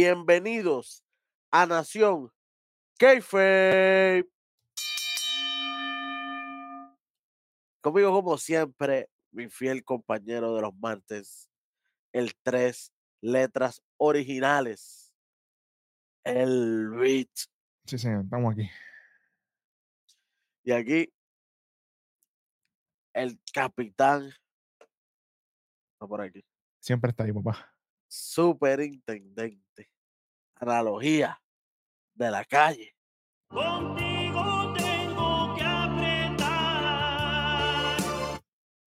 Bienvenidos a Nación Keife. Conmigo, como siempre, mi fiel compañero de los martes, el tres letras originales, el Beat. Sí, señor, estamos aquí. Y aquí, el capitán. Está por aquí. Siempre está ahí, papá. Superintendente. Analogía de la calle. Contigo tengo que apretar.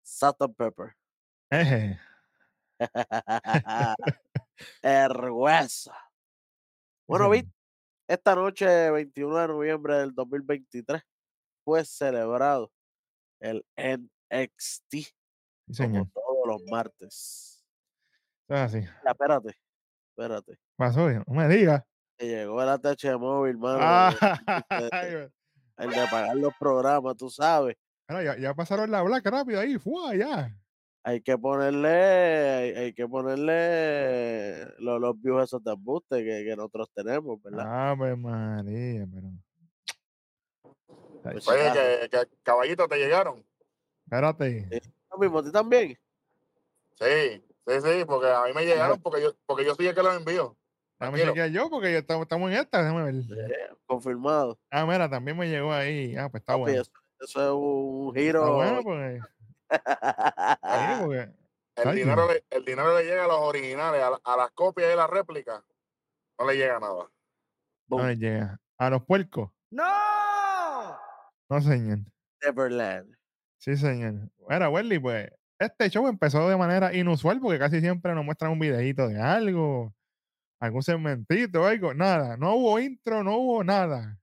Salt and Pepper. Ergüenza. Bueno, Sí, Vic, esta noche, 21 de noviembre del 2023, fue celebrado el NXT, sí, como señor. todos los martes. Es así. Ya, espérate, espérate. Pasó, no me digas. Llegó el ATH móvil, mano. Ay, El de pagar los programas, tú sabes. Ya, ya pasaron la black rápido ahí, fue ya. Hay que ponerle, hay, hay que ponerle los, los views esos de embuste que, que nosotros tenemos, ¿verdad? Ave María, pero. Pues, Oye, carajo. que, que caballito te llegaron. Espérate. Lo mismo, ¿a ti también? Sí, sí, sí, porque a mí me llegaron porque yo, porque yo soy el que los envío. Déjame Tranquilo. chequear yo porque yo estamos, estamos en esta, déjame ver. Eh, confirmado. Ah, mira, también me llegó ahí. Ah, pues está Papi, bueno. eso, eso es un Está giro. bueno porque. sí, porque El Ay, dinero, le, el dinero le llega a los originales, a, la- a las copias y las réplicas. No le llega nada. Boom. no le llega. A los puercos. ¡No! No, señor. Neverland. Sí, señor. Mira, Welly, pues este show empezó de manera inusual porque casi siempre nos muestran un videito de algo, algún segmentito, algo. Nada, no hubo intro, no hubo nada.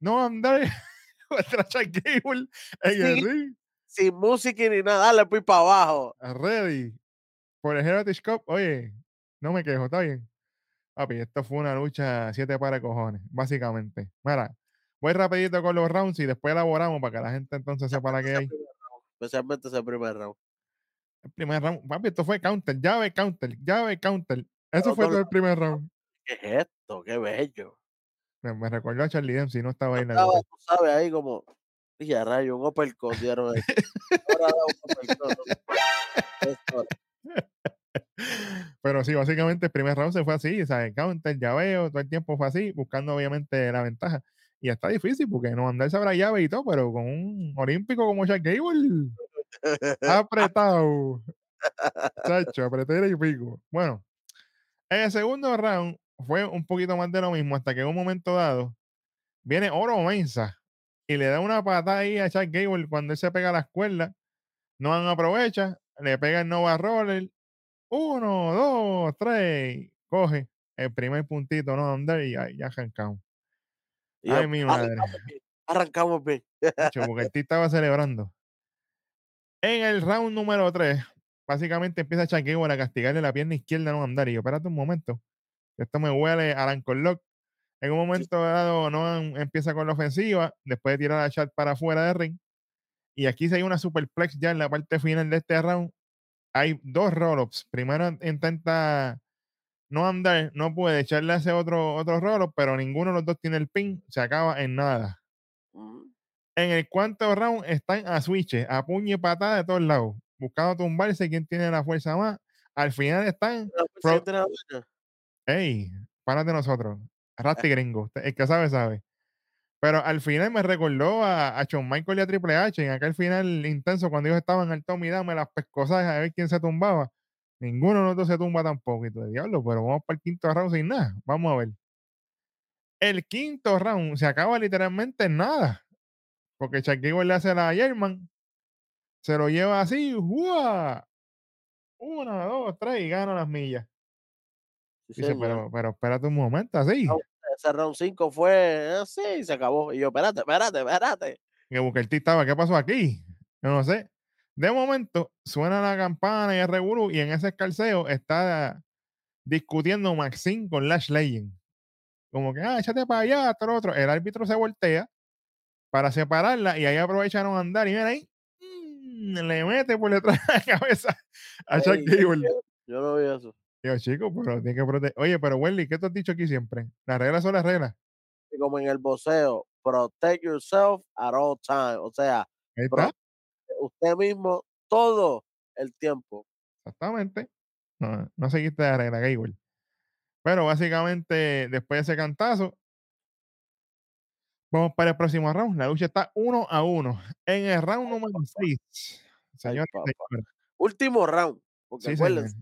No andar contra Chuck Gable en el ring, Sin música ni nada, dale pues para abajo. ready por el Heritage Cup. Oye, no me quejo, está bien. Papi, esto fue una lucha siete para cojones, básicamente. Mira, voy rapidito con los rounds y después elaboramos para que la gente entonces sepa la que hay. Especialmente ese primer round. El primer round, papi, esto fue counter, llave, counter, llave, counter. Eso No, fue no, todo el primer round. ¿Qué es esto? Qué bello. Me, me recordó a Charlie Dempsey, no estaba ahí en la Estaba, tú sabes, ahí como. Dije, a rayo, un uppercut dieron ahí. Ahora un ¿no? Pero sí, básicamente el primer round se fue así, o sea, el counter, llaveo, todo el tiempo fue así, buscando obviamente la ventaja. Y está difícil porque no andar sabrá llave y todo, pero con un olímpico como Chuck Gable, apretado. Chacho, apreté y pico. Bueno, en el segundo round fue un poquito más de lo mismo, hasta que en un momento dado viene Oro Mensa y le da una patada ahí a Chuck Gable cuando él se pega a la escuela. No aprovecha, le pega el Nova Roller. Uno, dos, tres. Coge el primer puntito, no andar y ya, ya arrancamos. Ay, mi madre. Arrancamos. Arrancamos. Chacho, porque el tío estaba celebrando. En el round número 3, básicamente empieza Gable a castigarle la pierna izquierda a no andar. Y yo, espérate un momento. Esto me huele a Alan Lock. En un momento dado, Noam empieza con la ofensiva, después de tirar a Chad para afuera de ring. Y aquí se hay una superplex ya en la parte final de este round. Hay dos roll-ups. Primero intenta no andar, no puede echarle ese otro, otro roll-up, pero ninguno de los dos tiene el pin. Se acaba en nada. Mm, En el cuarto round están a switches, a puño y patada de todos lados, buscando tumbarse quién tiene la fuerza más. Al final están, Pro- hey, párate nosotros, Rasty Gringo, el que sabe, sabe. Pero al final me recordó a, a Shawn Michael y a Triple H en aquel final intenso cuando ellos estaban al Tommy Dame las pescosas a ver quién se tumbaba. Ninguno de nosotros se tumba tampoco. Y tú, diablo, pero vamos para el quinto round sin nada. Vamos a ver. El quinto round se acaba literalmente en nada. Porque Gable le hace la German, se lo lleva así, ¡guau! Una, dos, tres y gana las millas. Sí, Dice, pero, pero espérate un momento, así. No. Ese round 5 fue así y se acabó. Y yo, espérate, espérate, espérate. que Booker T estaba, ¿qué pasó aquí? Yo no sé. De momento, suena la campana y el revolú, y en ese escalceo está discutiendo Maxine con Lash Legend. Como que, ah, échate para allá, lo otro. El árbitro se voltea para separarla y ahí aprovecharon a andar y mira ahí, mm, le mete por detrás de la cabeza a Chuck Ey, Gable. Yo no vi eso. Yo, chico, pero tiene que proteger. Oye, pero Welly, ¿qué te has dicho aquí siempre? Las reglas son las reglas. Y como en el boxeo, protect yourself at all time. O sea, Ahí pro- está, usted mismo todo el tiempo. exactamente. No, no seguiste la regla, Gable. Pero básicamente, después de ese cantazo, vamos para el próximo round. La lucha está uno a uno. En el round número 6. Señores, y papá. señores. Último round. Porque Sí, acuérdense,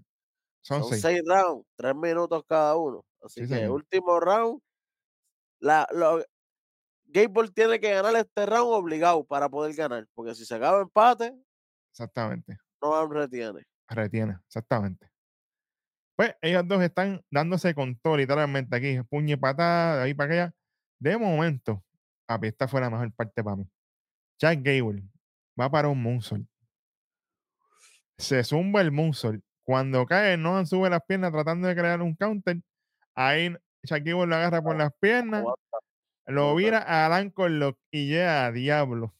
Son son seis. seis rounds, tres minutos cada uno. Así Sí, que señor. último round. La, lo, Gable tiene que ganar este round obligado para poder ganar. Porque si se acaba empate, Exactamente. no retiene. Retiene, exactamente. Pues ellos dos están dándose con todo, literalmente aquí, puño y patada, de ahí para allá. De momento, papi, esta fue la mejor parte para mí. Jack Gable va para un moonsault. Se zumba el moonsault. Cuando cae, no sube las piernas tratando de crear un counter. Ahí Jack Gable lo agarra por las piernas, lo vira a Alan Lock y llega a diablo.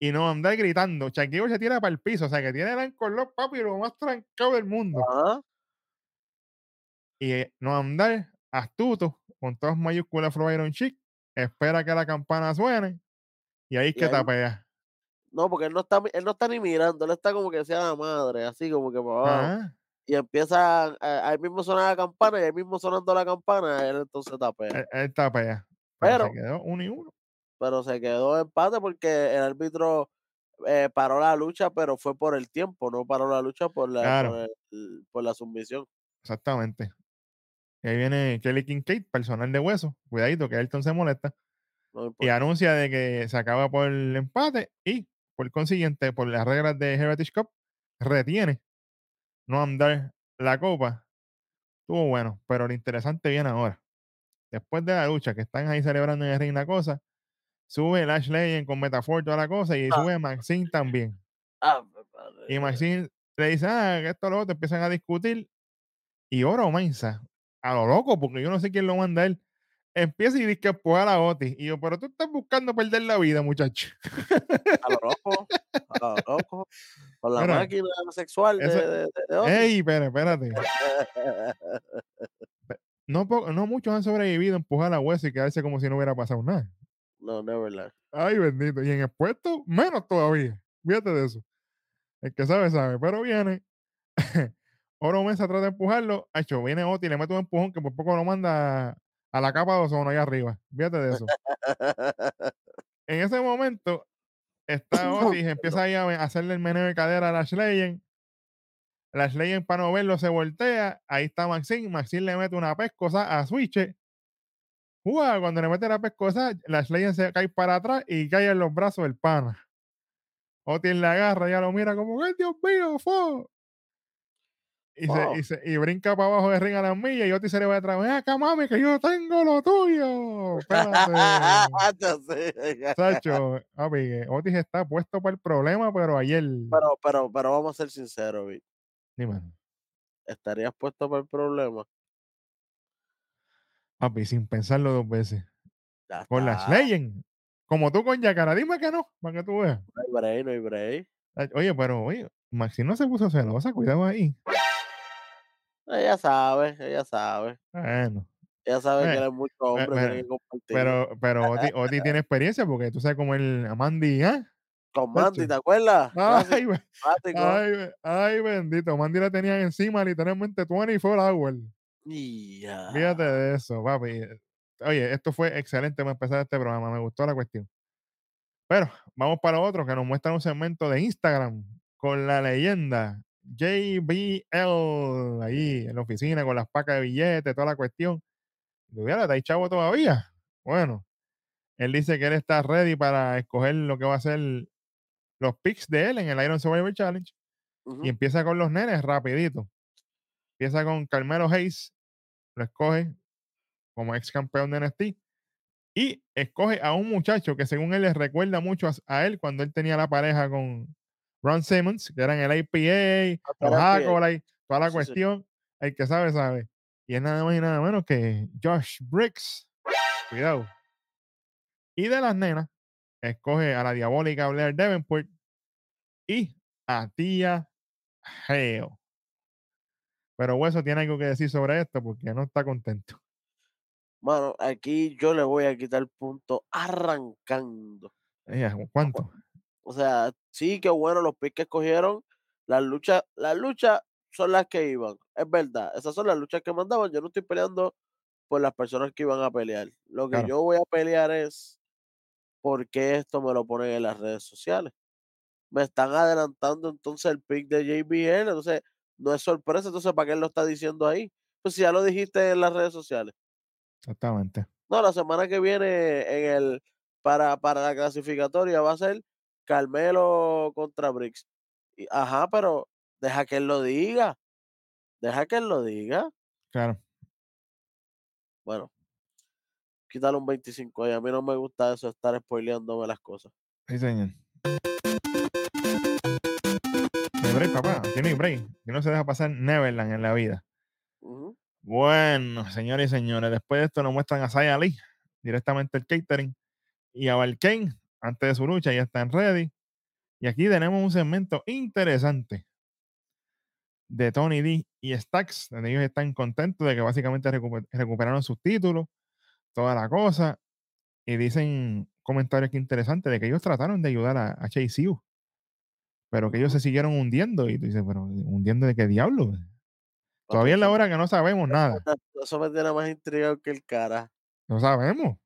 Y no andar gritando. Jack Gable se tira para el piso, o sea que tiene a Alan Lock, papi, lo más trancado del mundo. Ajá. y eh, no andar astuto con todas mayúsculas Flow Iron Chic, espera que la campana suene y ahí es que ahí- tapea. No, porque él no está, él no está ni mirando, él está como que sea la madre, así como que para abajo. Ajá, Y empieza, a- ahí mismo suena la campana, y ahí mismo sonando la campana, él entonces tapea. él, él tapea. Pero, Pero- se quedó uno y uno. Pero se quedó empate porque el árbitro eh, paró la lucha, pero fue por el tiempo, no paró la lucha por la, Claro. por, el- por la sumisión. Exactamente. Y ahí viene Kelly Kincaid, personal de hueso. Cuidadito, que Ayrton se molesta. No Y anuncia de que se acaba por el empate y, por consiguiente, por las reglas de Heritage Cup, retiene no andar la copa. Estuvo bueno, pero lo interesante viene ahora. Después de la lucha, que están ahí celebrando en el ring la cosa, sube Lash Legend con Metafor toda la cosa y Ah. sube Maxine también. Ah, Y Maxine le dice, ah, que esto lo otro, empiezan a discutir. Y Oro Mensa, a lo loco, porque yo no sé quién lo manda a él, empieza y dice que empujar a Otis. Y yo, pero tú estás buscando perder la vida, muchacho. A lo loco, a lo loco. Con la máquina sexual de, eso- de, de- de Otis. Ey, espérate, espérate. No, po- no muchos han sobrevivido a empujar a hueso y quedarse como si no hubiera pasado nada. no, Neverland. Ay, bendito. Y en expuesto, menos todavía. Fíjate de eso. El que sabe, sabe. Pero viene. Oro Mesa trata de empujarlo. Hecho, viene Oti y le mete un empujón que por poco lo manda a la capa de ozono allá arriba. Fíjate de eso. En ese momento, está Otis, empieza ahí a hacerle el meneo de cadera a Lash Legend. Lash Legend, para no verlo, se voltea. Ahí está Maxine. Maxine le mete una pescosa a Switch. Uah, cuando le mete la pescosa, Lash Legend se cae para atrás y cae en los brazos del pana. Otis le agarra, ya lo mira como, ¡ay, Dios mío! fo". Y, se, y, se- y brinca para abajo de ring a las millas y Otis se le va detrás. ¡Ven acá, mami, que yo tengo lo tuyo! Espérate. Sacho, papi, que Otis está puesto para el problema, pero ayer. pero, pero, pero vamos a ser sinceros, Vic. Dime, ¿Estarías puesto para el problema? papi, sin pensarlo dos veces. Ya Con las. Legend. Como tú con Yacara, dime que no, para que tú veas. No hay break, no hay break. Oye, pero, oye, Maxi no se puso celosa, cuidado ahí. Ella sabe, ella sabe. Bueno, Ella sabe Eh, que él es mucho hombre, pero- tiene que compartir. pero, pero Oti, Oti tiene experiencia porque tú sabes como el Mandy, ¿ah? Con Mandy. ¿te acuerdas? Ay, ay, ay, bendito. Mandy la tenían encima literalmente 24 hours. Y ya. Fíjate de eso, papi. Oye, esto fue excelente para empezar este programa. Me gustó la cuestión. Pero vamos para otro que nos muestra un segmento de Instagram con la leyenda JBL ahí en la oficina con las pacas de billetes, toda la cuestión. Tuviera, ¿está ahí chavo todavía? Bueno, él dice que él está ready para escoger lo que va a ser los picks de él en el Iron Survivor Challenge y empieza con los nenes rapidito. Empieza con Carmelo Hayes, lo escoge como ex campeón de NXT y escoge a un muchacho que según él le recuerda mucho a, a él cuando él tenía la pareja con Ron Simmons, que eran el los APA. Acolyte, toda la Sí, sí. cuestión, el que sabe, sabe. Y es nada más y nada menos que Josh Briggs. Cuidado. Y de las nenas, escoge a la diabólica Blair Davenport y a Tia Hale. Pero Hueso tiene algo que decir sobre esto porque no está contento. Mano, aquí yo le voy a quitar punto arrancando. Ella, ¿Cuánto? O sea, sí, qué bueno los picks que escogieron. Las luchas, las luchas son las que iban. Es verdad. Esas son las luchas que mandaban. Yo no estoy peleando por las personas que iban a pelear. Lo que Claro. yo voy a pelear es por qué esto me lo ponen en las redes sociales. Me están adelantando entonces el pick de JBL. Entonces, no es sorpresa. Entonces, ¿para qué él lo está diciendo ahí? Pues si ya lo dijiste en las redes sociales. Exactamente. No, la semana que viene en el para, para la clasificatoria va a ser Carmelo contra Briggs. Y, ajá, pero deja que él lo diga. Deja que él lo diga. Claro. Bueno, quítale un 25 ahí. A mí no me gusta eso, estar spoileándome las cosas. Sí, señor. No hay break, papá. No hay break. Aquí no se deja pasar Neverland en la vida. Bueno, señores y señores, después de esto nos muestran a Saya Ali, directamente el catering, y a Valkane, antes de su lucha, ya están ready. Y aquí tenemos un segmento interesante de Tony D y Stacks, donde ellos están contentos de que básicamente recuper- recuperaron sus títulos, toda la cosa, y dicen comentarios que interesantes de que ellos trataron de ayudar a, a Chase U, pero que ellos se siguieron hundiendo. Y tú dices, pero ¿hundiendo de qué diablo? Todavía es la hora que no sabemos nada. eso me tiene más intrigado que el cara. No sabemos.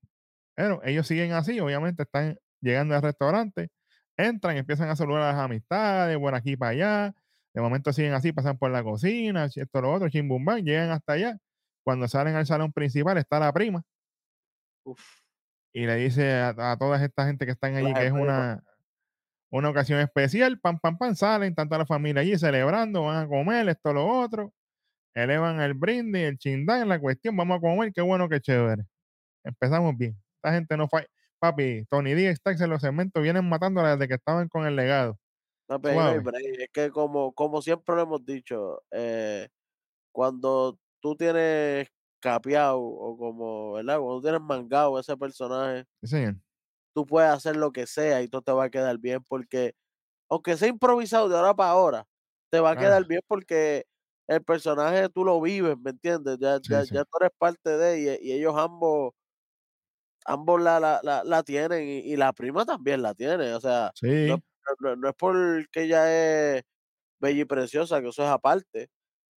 Pero ellos siguen así, obviamente están llegando al restaurante, entran, empiezan a saludar a las amistades, por aquí para allá. De momento siguen así, pasan por la cocina, esto, lo otro, chimbumbán, llegan hasta allá. Cuando salen al salón principal está la prima Uf, y le dice a, a toda esta gente que están allí la que es una, una ocasión especial, pam, pam, pam, salen, tanta la familia allí celebrando, van a comer, esto, lo otro, elevan el brindis, el chindán, la cuestión, vamos a comer, qué bueno, qué chévere. Empezamos bien. Esta gente no falla. Papi, Tony D y Stacks en los segmentos vienen matándola desde que estaban con el legado. No break. Es que como, como siempre lo hemos dicho, eh, cuando tú tienes capeado o como, ¿verdad? Cuando tienes mangado ese personaje, Sí, tú puedes hacer lo que sea y todo te va a quedar bien porque, aunque sea improvisado de ahora para ahora, te va a quedar bien porque el personaje tú lo vives, ¿me entiendes? Ya, Sí, ya, sí. ya tú eres parte de y, y ellos ambos, ambos la, la, la, la tienen y, y la prima también la tiene, o sea, no, Sí, no- no es porque ella es bella y preciosa, que eso es aparte,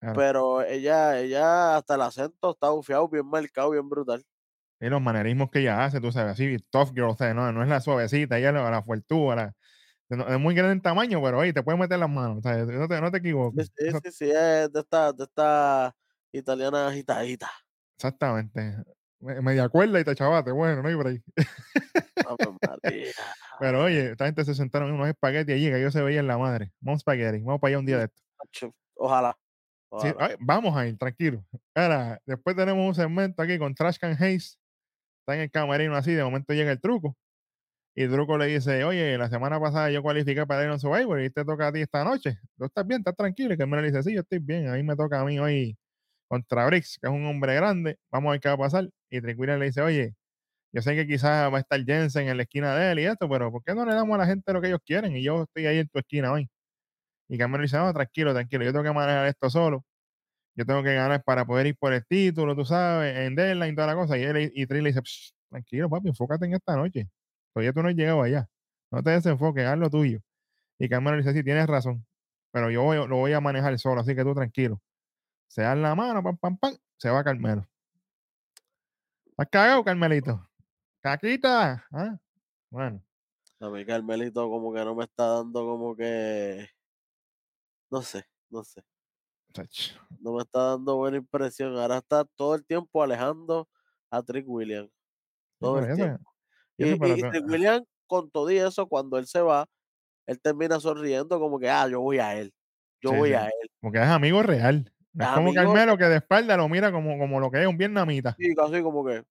claro. pero ella, ella hasta el acento está bufiado, bien marcado, bien brutal. Y los manerismos que ella hace, tú sabes, así, tough girl, o sea, no, no es la suavecita, ella la, la no- es muy grande en tamaño, pero oye, te puede meter las manos, o sea, no te, no te Sí, equivoques. sí, sí, sí, es de esta, de esta italiana agitadita. exactamente. Me- Media cuerda y te chavate, bueno, no hay break. Ave María. Pero oye, esta gente se sentaron en unos espaguetis allí que yo se veía en la madre. Vamos espagueti, vamos para allá un día de esto. Ojalá. Sí, ojalá. ay, vamos a ir, tranquilo. Ahora, después tenemos un segmento aquí con Trash Can Hayes. Está en el camerino así, de momento llega el truco. Y el truco le dice, oye, la semana pasada yo cualifiqué para ir a Survivor y te toca a ti esta noche. ¿Tú estás bien? ¿Estás tranquilo? Y que me le dice, sí, yo estoy bien. A mí me toca a mí hoy contra Briggs, que es un hombre grande. Vamos a ver qué va a pasar. Y Tranquila le dice, oye, yo sé que quizás va a estar Jensen en la esquina de él y esto, pero ¿por qué no le damos a la gente lo que ellos quieren? Y yo estoy ahí en tu esquina hoy. Y Cameron dice, no, tranquilo, tranquilo, yo tengo que manejar esto solo. Yo tengo que ganar para poder ir por el título, tú sabes, en deadline y toda la cosa. Y, él, y Trill le dice, "Psh, tranquilo, papi, enfócate en esta noche. Todavía tú no has llegado allá. No te desenfoques, haz lo tuyo. Y Cameron dice, sí, tienes razón. Pero yo lo voy a manejar solo, así que tú tranquilo. Se dan la mano, pam, pam, pam, se va Carmelo. ¿Estás cagado, Carmelito? Caquita. ¿Ah? Bueno, A mí Carmelito como que no me está dando como que... No sé, no sé. No me está dando buena impresión. Ahora está todo el tiempo alejando a Trick Williams. Todo por el eso, tiempo. y Y, y- Trick Williams, con todo y eso, cuando él se va, él termina sonriendo como que, ah, yo voy a él. Yo Sí, voy sí. a él. porque es amigo real. Es como amigo- Carmelo que de espalda lo mira como, como lo que es un vietnamita. Y casi como que...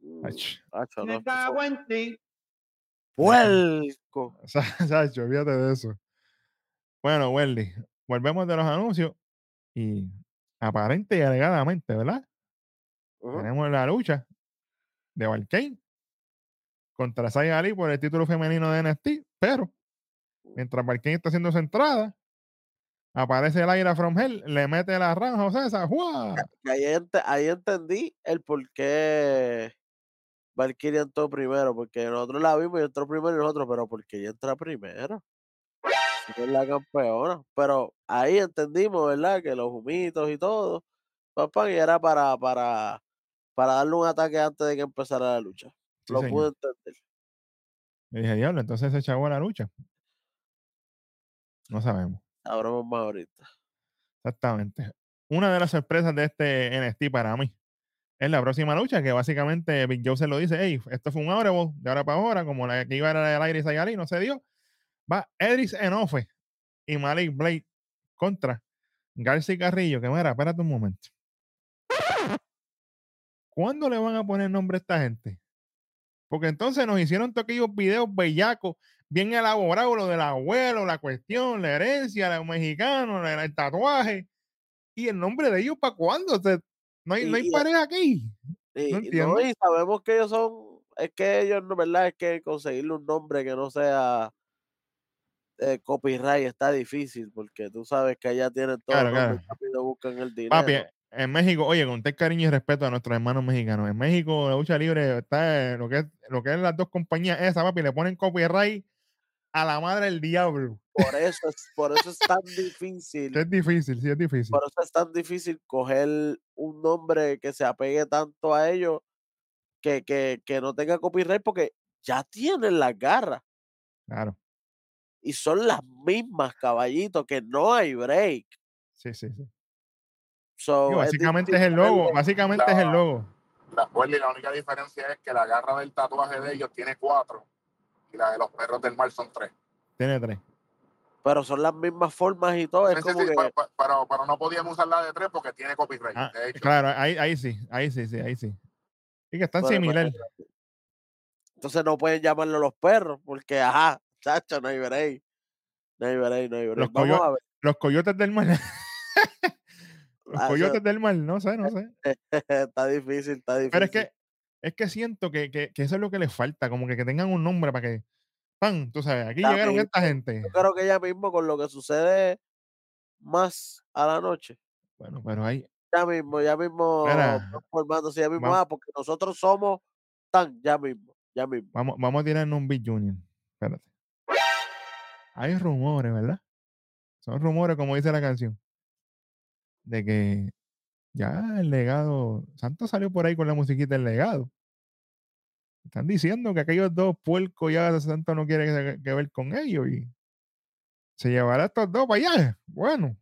mm, Ach, no, Me cago en ti. Puerco. Sacho, olvídate de eso. Bueno, Welly, volvemos de los anuncios y aparente y alegadamente, ¿verdad? Tenemos la lucha de Valkane contra Sai Ali por el título femenino de NXT, pero mientras Valkane está haciendo su entrada, Aparece el aire from hell, le mete la ranja, César, ¡juá! Que ahí, ente- ahí entendí el por qué Valkyria entró primero, porque nosotros la vimos y entró primero y nosotros, pero ¿por qué ella entra primero? Es la campeona. Pero ahí entendimos, ¿verdad? Que los humitos y todo, papá, y era para, para, para darle un ataque antes de que empezara la lucha. Sí, Lo señor. pude entender. Y dije, diablo, entonces se echó la lucha. No sabemos. Sabremos más ahorita. Exactamente. Una de las sorpresas de este NXT para mí es la próxima lucha, que básicamente Big Joe se lo dice, hey, esto fue un Audible de ahora para ahora, como la que iba a al aire no se dio. Va Edris Enofe y Malik Blade contra García Carrillo, que mira, espérate un momento. ¿Cuándo le van a poner nombre a esta gente? Porque entonces nos hicieron todos aquellos videos bellacos, bien elaborados, lo del abuelo, la cuestión, la herencia, los mexicanos, el tatuaje. ¿Y el nombre de ellos para cuándo? O sea, no hay, no hay y- pareja aquí. No y sabemos que ellos son, es que ellos, no ¿verdad? Es que conseguirle un nombre que no sea eh, copyright está difícil, porque tú sabes que allá tienen todos Claro, claro. rápido buscan el dinero. Papi, en México, oye, con todo cariño y respeto a nuestros hermanos mexicanos. En México, la lucha libre está lo que es, lo que es las dos compañías esas, papi, le ponen copyright a la madre del diablo. Por eso es, por eso es tan difícil, Es difícil, sí, es difícil. por eso es tan difícil coger un nombre que se apegue tanto a ellos que, que, que no tenga copyright, porque ya tienen las garras Claro, y son las mismas, caballitos, que no hay break. sí, sí, sí. So, Digo, básicamente es el logo, básicamente es el La- logo. La, Welly, la única diferencia es que la garra del tatuaje de ellos tiene cuatro y la de los perros del mar son tres. Tiene tres. pero son las mismas formas y todo. Es Sí, como sí, que pero, pero no podíamos usar la de tres porque tiene copyright. Ah, de hecho. claro, ahí, ahí sí, ahí sí, sí, ahí sí. Y que están Bueno, similar. entonces no pueden llamarlo los perros, porque ajá, chacho, no hay break. No hay break, no hay break. Los Vamos coyo- a ver. Los coyotes del mar. Los Ah, coyotes del mar, no sé, no sé. está difícil, está difícil. Pero es que, es que siento que, que, que eso es lo que les falta, como que, que tengan un nombre para que, ¡pam! Tú sabes, aquí llegaron esta gente. Yo creo que ya mismo con lo que sucede más a la noche, Bueno, pero ahí, ya mismo, ya mismo Mira, formándose, ya mismo, ah, porque nosotros somos tan, ya mismo, ya mismo. vamos, vamos a tirarnos un Big Junior. Espérate. Hay rumores, ¿verdad? Son rumores, como dice la canción, de que ya el legado, Santos salió por ahí con la musiquita del legado. Están diciendo que aquellos dos puercos ya Santos no quiere que, que ver con ellos y se llevará a estos dos para allá. Bueno,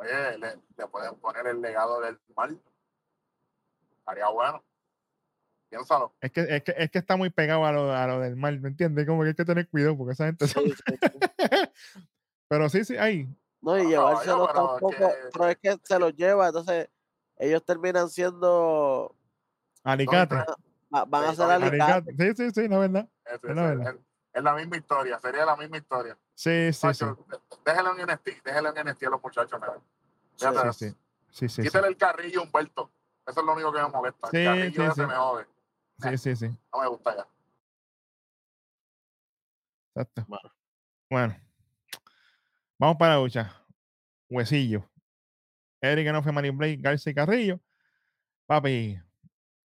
Oye, le, le pueden poner el legado del mar. Haría bueno. Piénsalo. es que, es que, es que está muy pegado a lo, a lo del mal, ¿me entiendes? Como que hay que tener cuidado porque esa gente son-. Pero sí, sí, ahí. No, y No, llevárselos pero tampoco, que- pero es que se los lleva, entonces ellos terminan siendo, Alicate. No, va- van a Sí, ser no. Alicate. Sí, sí, sí, verdad. Es, Es es- la verdad. es- es la misma historia, sería la misma historia. Sí, sí, sí. Macho, Déjenlo en NXT, déjenlo en NXT a los muchachos. Sí, Sí, sí. Sí, sí, sí. Quítale el carrillo a Humberto. Eso es lo único que me molesta. Sí, el carrillo sí, ese sí. me jode. Sí, sí, sí. No me gusta ya. Exacto. Bueno. Bueno. Vamos para la lucha. Huesillo. Eric no fue Manny Blake, García y Carrillo. Papi,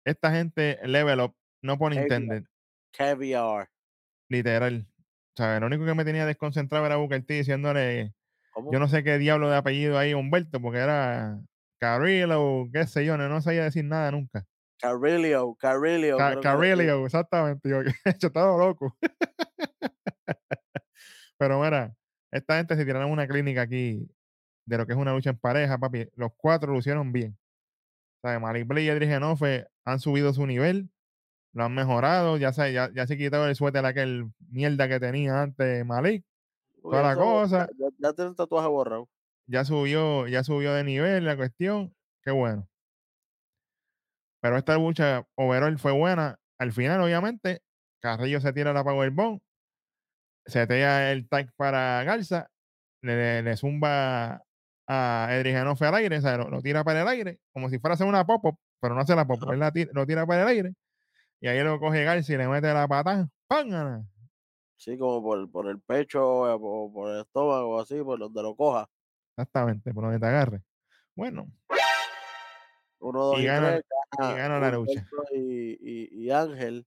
esta gente level up, no por Nintendo, Caviar. literal. O sea, lo único que me tenía desconcentrado era Booker T diciéndole, ¿Cómo? yo no sé qué diablo de apellido ahí Humberto, porque era Carrillo, qué sé yo, no, no sabía decir nada nunca. Carrillo, Carrillo. Carrillo, exactamente. Yo, yo estaba loco. Pero mira, esta gente se tiraron una clínica aquí de lo que es una lucha en pareja, papi. Los cuatro lo hicieron bien. O sea, Malik Blade y Edric Genofe han subido su nivel, lo han mejorado, ya se, ya, ya se quitó el suéter aquel mierda que tenía antes Malik, Uy, toda la cosa. Ya, ya tiene tatuaje borrado. ya subió, ya subió de nivel la cuestión, qué bueno. Pero esta lucha overall fue buena. Al final, obviamente, Carrillo se tira la Powerbomb, setea el tag para Garza, le, zumba a Edrigenofe al aire, o sea, lo, lo tira para el aire, como si fuera a hacer una pop-up, pero no hace la pop-up, él la tira- lo tira para el aire, y ahí lo coge Garza y le mete la patada, ¡pángana! Sí, como por, por el pecho o por el estómago, así, por donde lo coja. Exactamente, por donde te agarre. Bueno, 1, 2 Y y gana- 3, y gana la lucha. Y, y, y Ángel.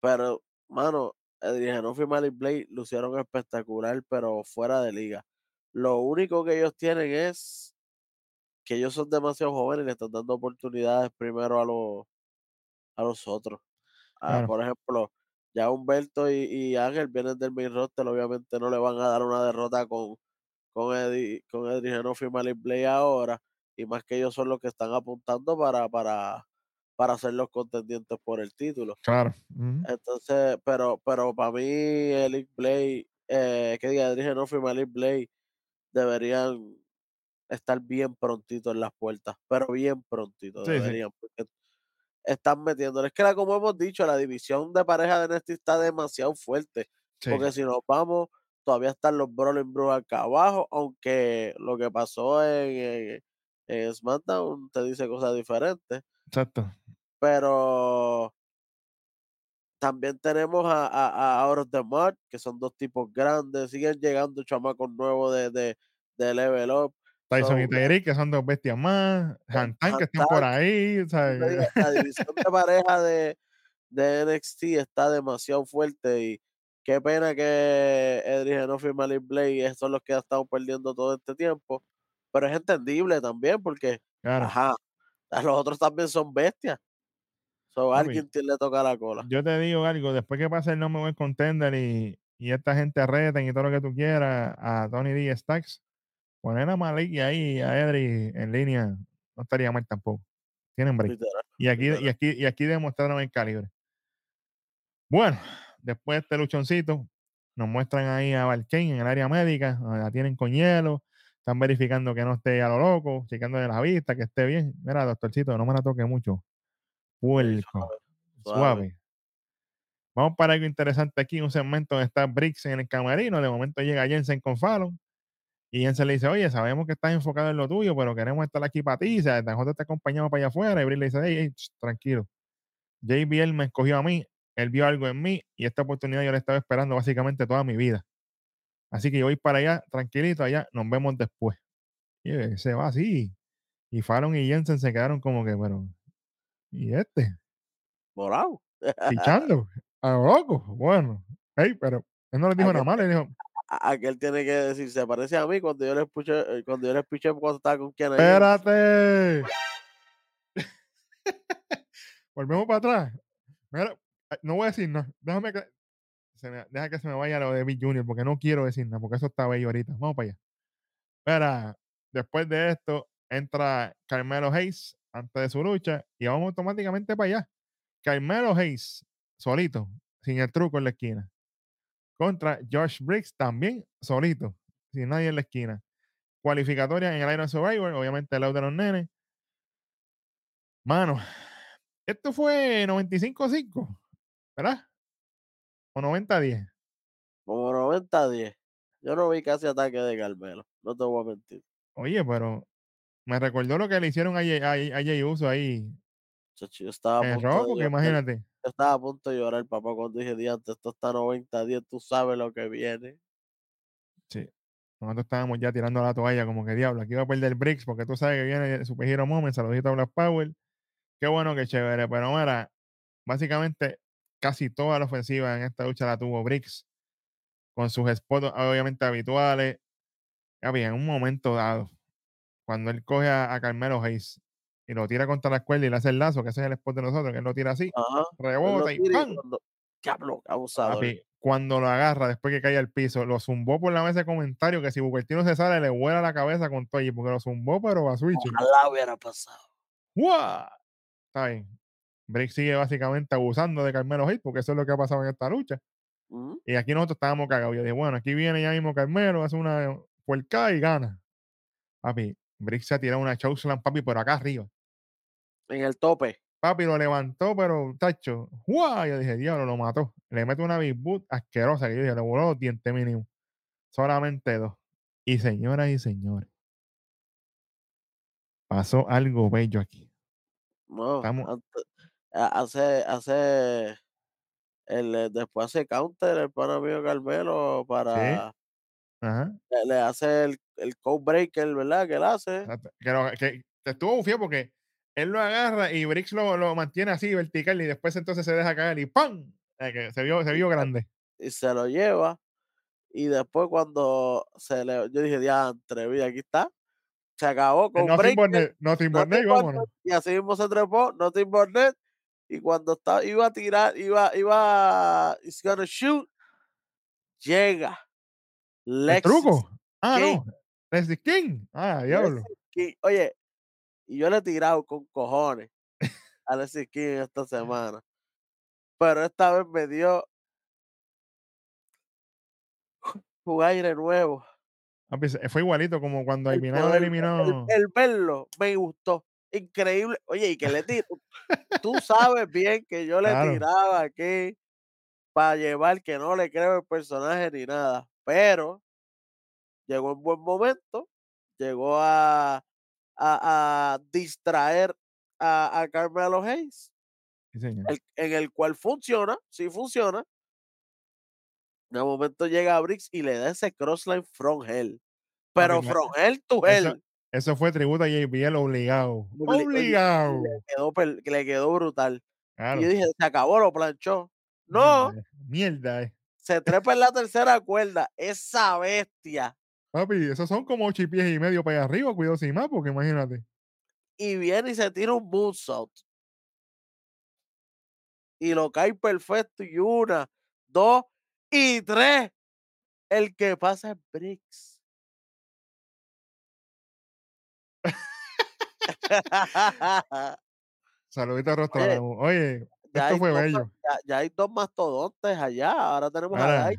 Pero, mano, Edrianoff y Malik Blade lucieron espectacular, pero fuera de liga. Lo único que ellos tienen es que ellos son demasiado jóvenes y le están dando oportunidades primero a los, a los otros. Ah, Claro. Por ejemplo, ya Humberto y, y Ángel vienen del main roster, obviamente no le van a dar una derrota con, con, Eddie, con Edrianoff y Malik Blade ahora, y más que ellos son los que están apuntando para, para, para ser los contendientes por el título. claro. Entonces, pero, pero para mí, Elite Blade, eh, que diga Adrian y Malik Blade deberían estar bien prontito en las puertas, pero bien prontito Sí, sí. deberían, porque están metiéndole. Es que la- como hemos dicho, la división de pareja de NXT está demasiado fuerte, Sí. porque si nos vamos, todavía están los Brawling Bros acá abajo, aunque lo que pasó en, en, en SmackDown te dice cosas diferentes Exacto. pero también tenemos a, a, a Out of the Mud, que son dos tipos grandes, siguen llegando chamacos nuevos de, de, de Level Up. Tyson y Tyreek, que son dos bestias más. Hantan, que están por ahí. te digo, La división de pareja de, de NXT está demasiado fuerte y qué pena que Edric Enoff y Malik Blade son los que han estado perdiendo todo este tiempo, pero es entendible también porque, claro. ajá, los otros también son bestias. So, Papi, alguien le toca la cola. Yo te digo algo, después que pase el no me voy contender y, y esta gente reten y todo lo que tú quieras a Tony D. Stacks, poner a Malik y ahí a Edri en línea no estaría mal tampoco. Tienen break. Literal. Y aquí, y aquí, y aquí demostraron el calibre. Bueno, después de este luchoncito, nos muestran ahí a Valkane en el área médica, la tienen con hielo, están verificando que no esté a lo loco, checando de la vista, que esté bien. Mira, doctorcito, no me la toque mucho. Puerco, suave. Vamos para algo interesante aquí, un segmento donde está Briggs en el camarino, de momento llega Jensen con Fallon, y Jensen le dice, oye, sabemos que estás enfocado en lo tuyo, pero queremos estar aquí para ti, o sea, nosotros te acompañamos para allá afuera, y Briggs le dice, hey, hey, ch, tranquilo, JBL me escogió a mí, él vio algo en mí, y esta oportunidad yo la estaba esperando básicamente toda mi vida. Así que yo voy para allá, tranquilito, allá, nos vemos después. Y él se va así. Y Fallon y Jensen se quedaron como que, pero, ¿y este? Morado. Pichando, a lo loco. Bueno, hey, pero él no le dijo Aquel, nada malo, le dijo, aquel tiene que decir, se parece a mí cuando yo le escuché, eh, cuando yo le escuché cuando estaba con James. espérate. Volvemos para atrás. Mira, ay, no voy a decir nada. Déjame que, deja que se me vaya lo de Big Junior, porque no quiero decir nada, porque eso está bello ahorita. Vamos para allá. Mira, después de esto, entra Carmelo Hayes antes de su lucha y vamos automáticamente para allá. Carmelo Hayes, solito, sin el truco en la esquina. Contra Josh Briggs, también solito, sin nadie en la esquina. Cualificatoria en el Iron Survivor, obviamente el lado de los nenes. Mano, esto fue 95-5, ¿verdad? O 90-10. Como 90-10. Yo no vi casi ataque de Carmelo, no te voy a mentir. Oye, pero me recordó lo que le hicieron a a, a Jay Uso ahí Chacho, yo estaba a punto porque imagínate. Yo estaba a punto de llorar, papá, cuando dije, diante, esto está 90-10, tú sabes lo que viene. Sí. Nosotros estábamos ya tirando la toalla como que diablo, aquí va a perder Briggs porque tú sabes que viene el Super Hero Moment, saludito a Black Power. Qué bueno, qué chévere, pero mira, básicamente casi toda la ofensiva en esta lucha la tuvo Briggs con sus spots obviamente habituales. Bien, en un momento dado, cuando él coge a, a Carmelo Hayes y lo tira contra la cuerda y le hace el lazo, que ese es el spot de nosotros, que él lo tira así, Ajá. Rebota y ¡pam! Diablo. Papi, cuando lo agarra después que cae al piso, lo zumbó por la mesa de comentario que si Bukertino se sale le vuela la cabeza con todo porque lo zumbó pero a switch. Ojalá hubiera pasado. ¡Guau! Está bien. Brick sigue básicamente abusando de Carmelo Hayes porque eso es lo que ha pasado en esta lucha. Ujú. Y aquí nosotros estábamos cagados. Yo dije, bueno, aquí viene ya mismo Carmelo, hace una puerca y gana. Papi, Brick se ha tirado una chokeslam, papi, pero acá arriba. En el tope. Papi lo levantó, pero tacho, ¡guau! Yo dije, diablo, lo mató. Le mete una big boot asquerosa que yo dije, le voló los dientes mínimo. Solamente dos. Y señoras y señores, pasó algo bello aquí. No, Estamos- ante- a- hace, hace, el, eh, después hace counter el pana mío Carmelo para, Ajá. le, le hace el, el code breaker, ¿verdad? Que él hace. Que, lo- que- que estuvo bufiado porque él lo agarra y Briggs lo, lo mantiene así vertical y después entonces se deja caer y ¡pam! Eh, que se vio, se vio grande. y se lo lleva. Y después cuando se le, yo dije, diantre, mira, aquí está. Se acabó con No breaker, vámonos. net, y así mismo se trepó, Nothing but net, y cuando estaba, iba a tirar, iba, iba, it's gonna shoot, llega ¿El Lexis truco? Ah, King. no. Leslie King. Ah, diablo. King. Oye, y yo le he tirado con cojones a Alexis King esta semana. Pero esta vez me dio un aire nuevo. Papi, se- fue igualito como cuando El, poder- eliminó. el- el verlo me gustó. Increíble. Oye, y que le tiro. Tú sabes bien que yo le Claro. tiraba aquí para llevar que no le creo el personaje ni nada. Pero llegó en buen momento. Llegó a, a, a distraer a, a Carmelo Hayes. Sí, señor. el- en el cual funciona, sí funciona. De momento llega a Briggs y le da ese crossline from hell. Pero from hell to hell. Eso fue tributo a JBL obligado. Obligado. Quedó, per- que le quedó brutal. Claro. Y yo dije, se acabó, lo planchó. No, Mierda, Mierda, eh. se trepa en la tercera cuerda. Esa bestia. Papi, esos son como ocho pies y medio para allá arriba, cuidado sin más, porque imagínate. Y viene y se tira un moonsault. Y lo cae perfecto. Y una, dos y tres. El que pasa es Briggs. Saludito a Rostro. Oye, ya esto hay fue dos bello. Ya, ya hay dos mastodontes allá. Ahora tenemos a Ahora, Dai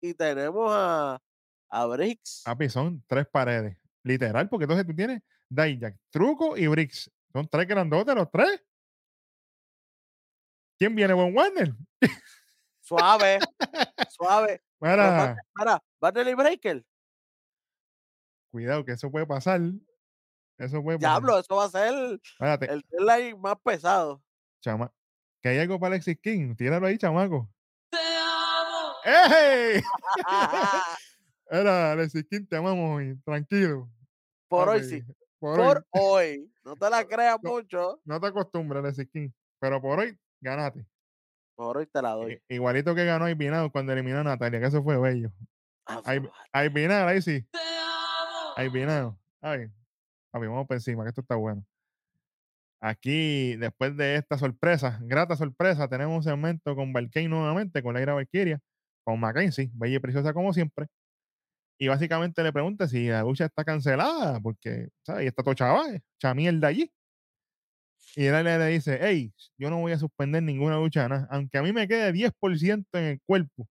y tenemos a, a Briggs. papi, son tres paredes. Literal, porque entonces tú tienes Dijak, Truco y Briggs. Son tres grandotes los tres. ¿Quién viene? Von Warner. Suave, suave. Mira, Barney Breaker. cuidado que eso puede pasar. Eso pasar. Diablo, eso va a ser el, Espérate, el deadline más pesado. chama. Que hay algo para Alexis King. Tíralo ahí, chamaco. ¡Ey! Era Alexis King, te amamos hoy. Tranquilo. Por hoy sí. Por, hoy. Por hoy. No te la creas No. mucho. No te acostumbres, Alexis King. Pero por hoy, ganate. Por hoy te la doy. I- Igualito que ganó Aibinado cuando eliminó a Natalia, que eso fue bello. Ah, Aibinado, ahí sí. Aibinado. Ay, papi, vamos por encima, que esto está bueno. Aquí, después de esta sorpresa, grata sorpresa, tenemos un segmento con Valkyrie nuevamente, con la ira Valkyria, con Mackenzie, bella y preciosa como siempre. Y básicamente le pregunta si la lucha está cancelada, porque, ¿sabes? Y está todo chaval, chamierda allí. Y él le dice, hey, yo no voy a suspender ninguna lucha, nada. aunque a mí me quede 10% en el cuerpo,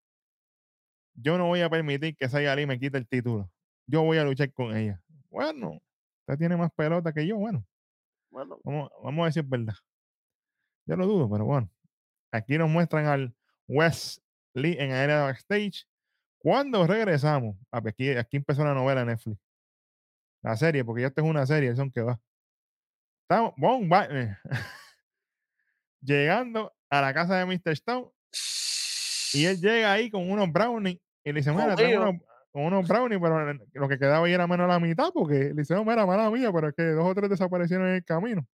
yo no voy a permitir que Saya Ali me quite el título. Yo voy a luchar con ella. Bueno, usted tiene más pelota que yo, bueno, Bueno, vamos, vamos a decir verdad. Yo lo dudo, pero bueno. Aquí nos muestran al Wes Lee en área de backstage. Cuando regresamos, aquí, aquí empezó la novela Netflix. La serie, porque ya esto es una serie, son que va. Estamos, Wagner, llegando a la casa de Mr. Stone y él llega ahí con unos brownies y le dice, mira, tengo Jodido. unos, con unos brownies, pero lo que quedaba ahí era menos la mitad porque le dice, no, mira, mala mía, pero es que dos o tres desaparecieron en el camino.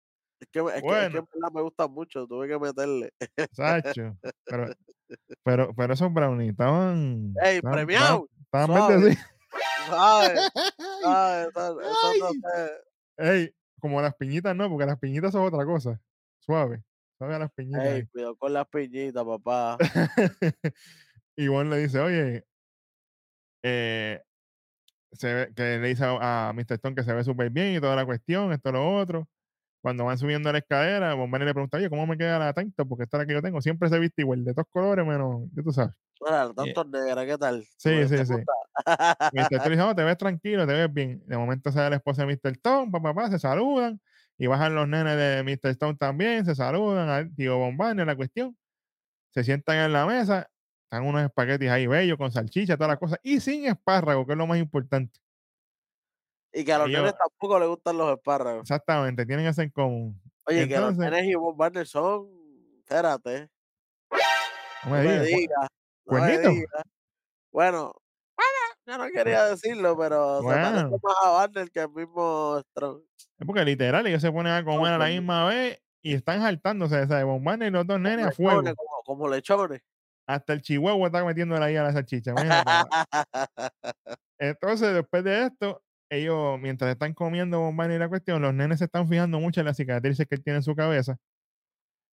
es que, es, que, es que Bueno. en verdad me gusta mucho. Tuve que meterle. Sacho. Pero, pero, pero esos brownies estaban. ¡Ey, estaban- premiado! Estaban, estaban. ¿Sabes? Ey, como las piñitas no, porque las piñitas son otra cosa. Suave. Suave a las piñitas. Ey, cuidado con las piñitas, papá. y Juan le dice, oye, eh, se ve- que le dice a, a Mr. Stone que se ve súper bien y toda la cuestión, esto, lo otro. Cuando van subiendo la escalera, Bombani le pregunta, oye, ¿cómo me queda la tanto? Porque esta es la que yo tengo. Siempre se viste igual, de todos colores, menos, ya tú sabes. Bueno, tanto negra, ¿qué tal? Sí, ¿Te sí, sí. Mr. Stone dice, no, te ves tranquilo, te ves bien. De momento sale la esposa de Mr. Stone, papá, papá, se saludan. Y bajan los nenes de Mr. Stone también, se saludan. al tío Bombani, la cuestión. Se sientan en la mesa. Están unos espaguetis ahí bellos, con salchicha, todas las cosas. Y sin espárrago, que es lo más importante. Y que a los Ellos- nenes tampoco les gustan los espárragos. Exactamente, tienen eso en común. Oye, que los entonces- nenes y Bob Barner son. Espérate. No me digas, cu- digas. no me ¿Cuernito? digas. Bueno. Yo no quería decirlo, pero se parece Bueno. más a Barner que el mismo Strong. Es porque literal ellos se ponen a comer a la misma vez y están saltándose, ¿sabes? Von Barner y los dos nenes a fuego. Como, como lechones. Hasta el chihuahua está metiéndole ahí a la salchicha. Entonces, después de esto, ellos, mientras están comiendo Von Barney y la cuestión, los nenes se están fijando mucho en las cicatrices que él tiene en su cabeza.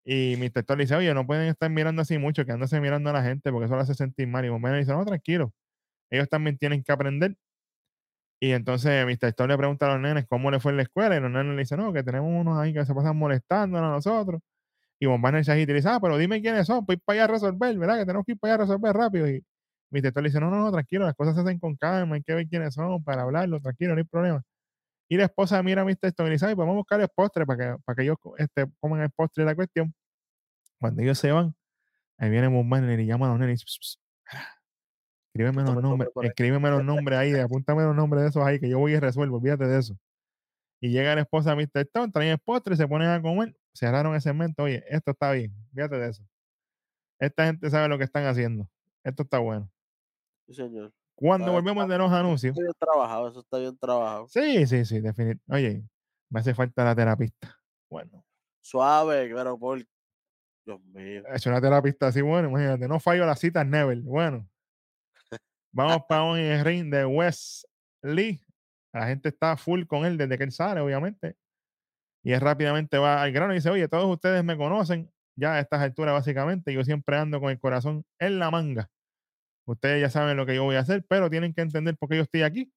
Y Mr. Thor le dice, oye, no pueden estar mirando así mucho, quedándose mirando a la gente, porque eso lo hace sentir mal. Y Von Barney dice, no, tranquilo. Ellos también tienen que aprender. Y entonces Mr. Thor le pregunta a los nenes cómo le fue en la escuela. Y los nenes le dicen, no, que tenemos unos ahí que se pasan molestando a nosotros. Y agita y dice, ah, pero dime quiénes son, pues ir para allá a resolver, ¿verdad? Que tenemos que ir para allá a resolver rápido. Y Mr. Thor le dice, no, no, no, tranquilo, las cosas se hacen con calma, hay que ver quiénes son para hablarlo, tranquilo, no hay problema. Y la esposa mira a Mr. Stone y dice, ay, pues vamos a buscar el postre para que, para que ellos este, coman el postre de la cuestión. Cuando ellos se van, ahí viene Barney y llama a los nenes "Pss, pss, escríbeme los nombres, por ahí". escríbeme los nombres ahí, apúntame los nombres de esos ahí, que yo voy y resuelvo, olvídate de eso. Y llega la esposa de Mr. Stone, traen el postre, se ponen a comer, cerraron ese segmento, oye, esto está bien, fíjate de eso. Esta gente sabe lo que están haciendo. Esto está bueno. Sí, señor. Cuando volvemos de los anuncios. Está bien trabajado, eso está bien trabajado. Sí, sí, sí, definitivamente. Oye, me hace falta la terapista. Bueno, Suave, pero por. Dios mío. es una terapista así, bueno, imagínate, no fallo las citas Never. Bueno, vamos para un el ring de Wes Lee. La gente está full con él desde que él sale, obviamente. Y él rápidamente va al grano y dice, oye, todos ustedes me conocen ya a estas alturas, básicamente. Yo siempre ando con el corazón en la manga. Ustedes ya saben lo que yo voy a hacer, pero tienen que entender por qué yo estoy aquí.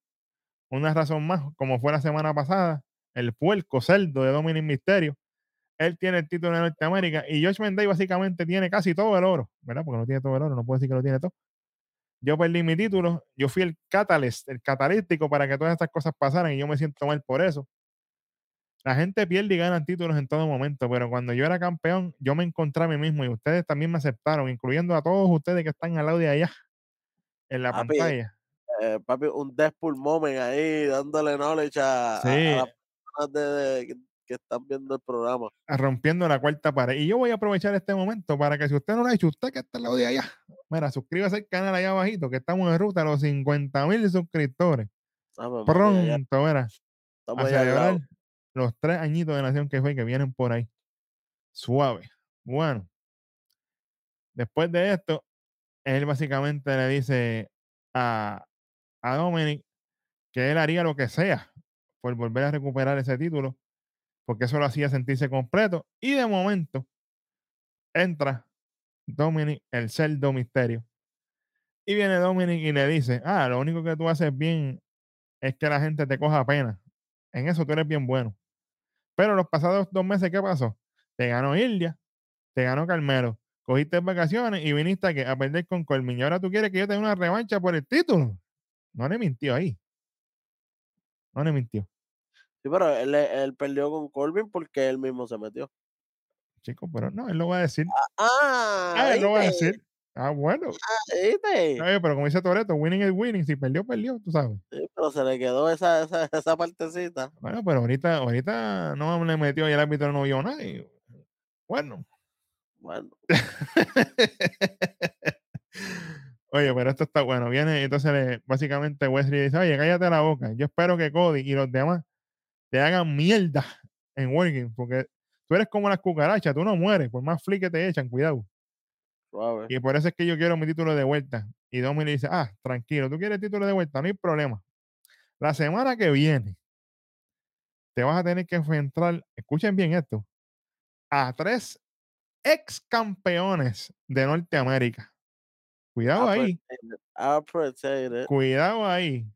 Una razón más, como fue la semana pasada, el puerco cerdo de Dominic Misterio. Él tiene el título de Norteamérica y Josh Mendey básicamente tiene casi todo el oro, ¿verdad? Porque no tiene todo el oro, no puedo decir que lo tiene todo. Yo perdí mi título, yo fui el catalyst, el catalítico para que todas estas cosas pasaran y yo me siento mal por eso. La gente pierde y gana títulos en todo momento, pero cuando yo era campeón, yo me encontré a mí mismo y ustedes también me aceptaron, incluyendo a todos ustedes que están al lado de allá en la Papi, pantalla. Eh, papi, un Deadpool moment ahí, dándole knowledge a, a- Sí. a las personas de, de- que, que están viendo el programa. rompiendo la cuarta pared. Y yo voy a aprovechar este momento para que si usted no lo ha hecho, usted que está al lado de allá, mira, suscríbase al canal allá abajito, que estamos en ruta a los 50 mil suscriptores. María, ya Pronto, mira, estamos allá los tres añitos de nación que fue que vienen por ahí. Suave. Bueno, después de esto, él básicamente le dice a, a Dominic que él haría lo que sea por volver a recuperar ese título, porque eso lo hacía sentirse completo. Y de momento entra Dominic, el cerdo misterio. Y viene Dominic y le dice, ah, lo único que tú haces bien es que la gente te coja pena. En eso tú eres bien bueno. Pero los pasados dos meses, ¿qué pasó? Te ganó Ildia, te ganó Carmelo, cogiste vacaciones y viniste a, perder con Colmin. Y ahora tú quieres que yo te dé una revancha por el título. No le mintió ahí. No le mintió. Sí, pero él, él perdió con Corbin porque él mismo se metió. Chico, pero no, él lo va a decir. Ah, Ah, él lo va a decir. Ah, bueno. ¿viste? Oye, pero como dice Toreto, winning is winning. Si perdió, perdió, tú sabes. Sí, pero se le quedó esa, esa, esa partecita. Bueno, pero ahorita, ahorita no le metió y el árbitro no vio nada. y, bueno. Bueno, Oye, pero esto está bueno. Viene, entonces le- básicamente Wesley dice, oye, cállate la boca. Yo espero que Cody y los demás te hagan mierda en Working, porque tú eres como las cucarachas, tú no mueres, por más flick que te echan, cuidado. Y por eso es que yo quiero mi título de vuelta. Y Domi le dice, ah, tranquilo, tú quieres título de vuelta, no hay problema. La semana que viene te vas a tener que enfrentar, escuchen bien esto, a tres ex campeones de Norteamérica. Cuidado ahí, cuidado ahí.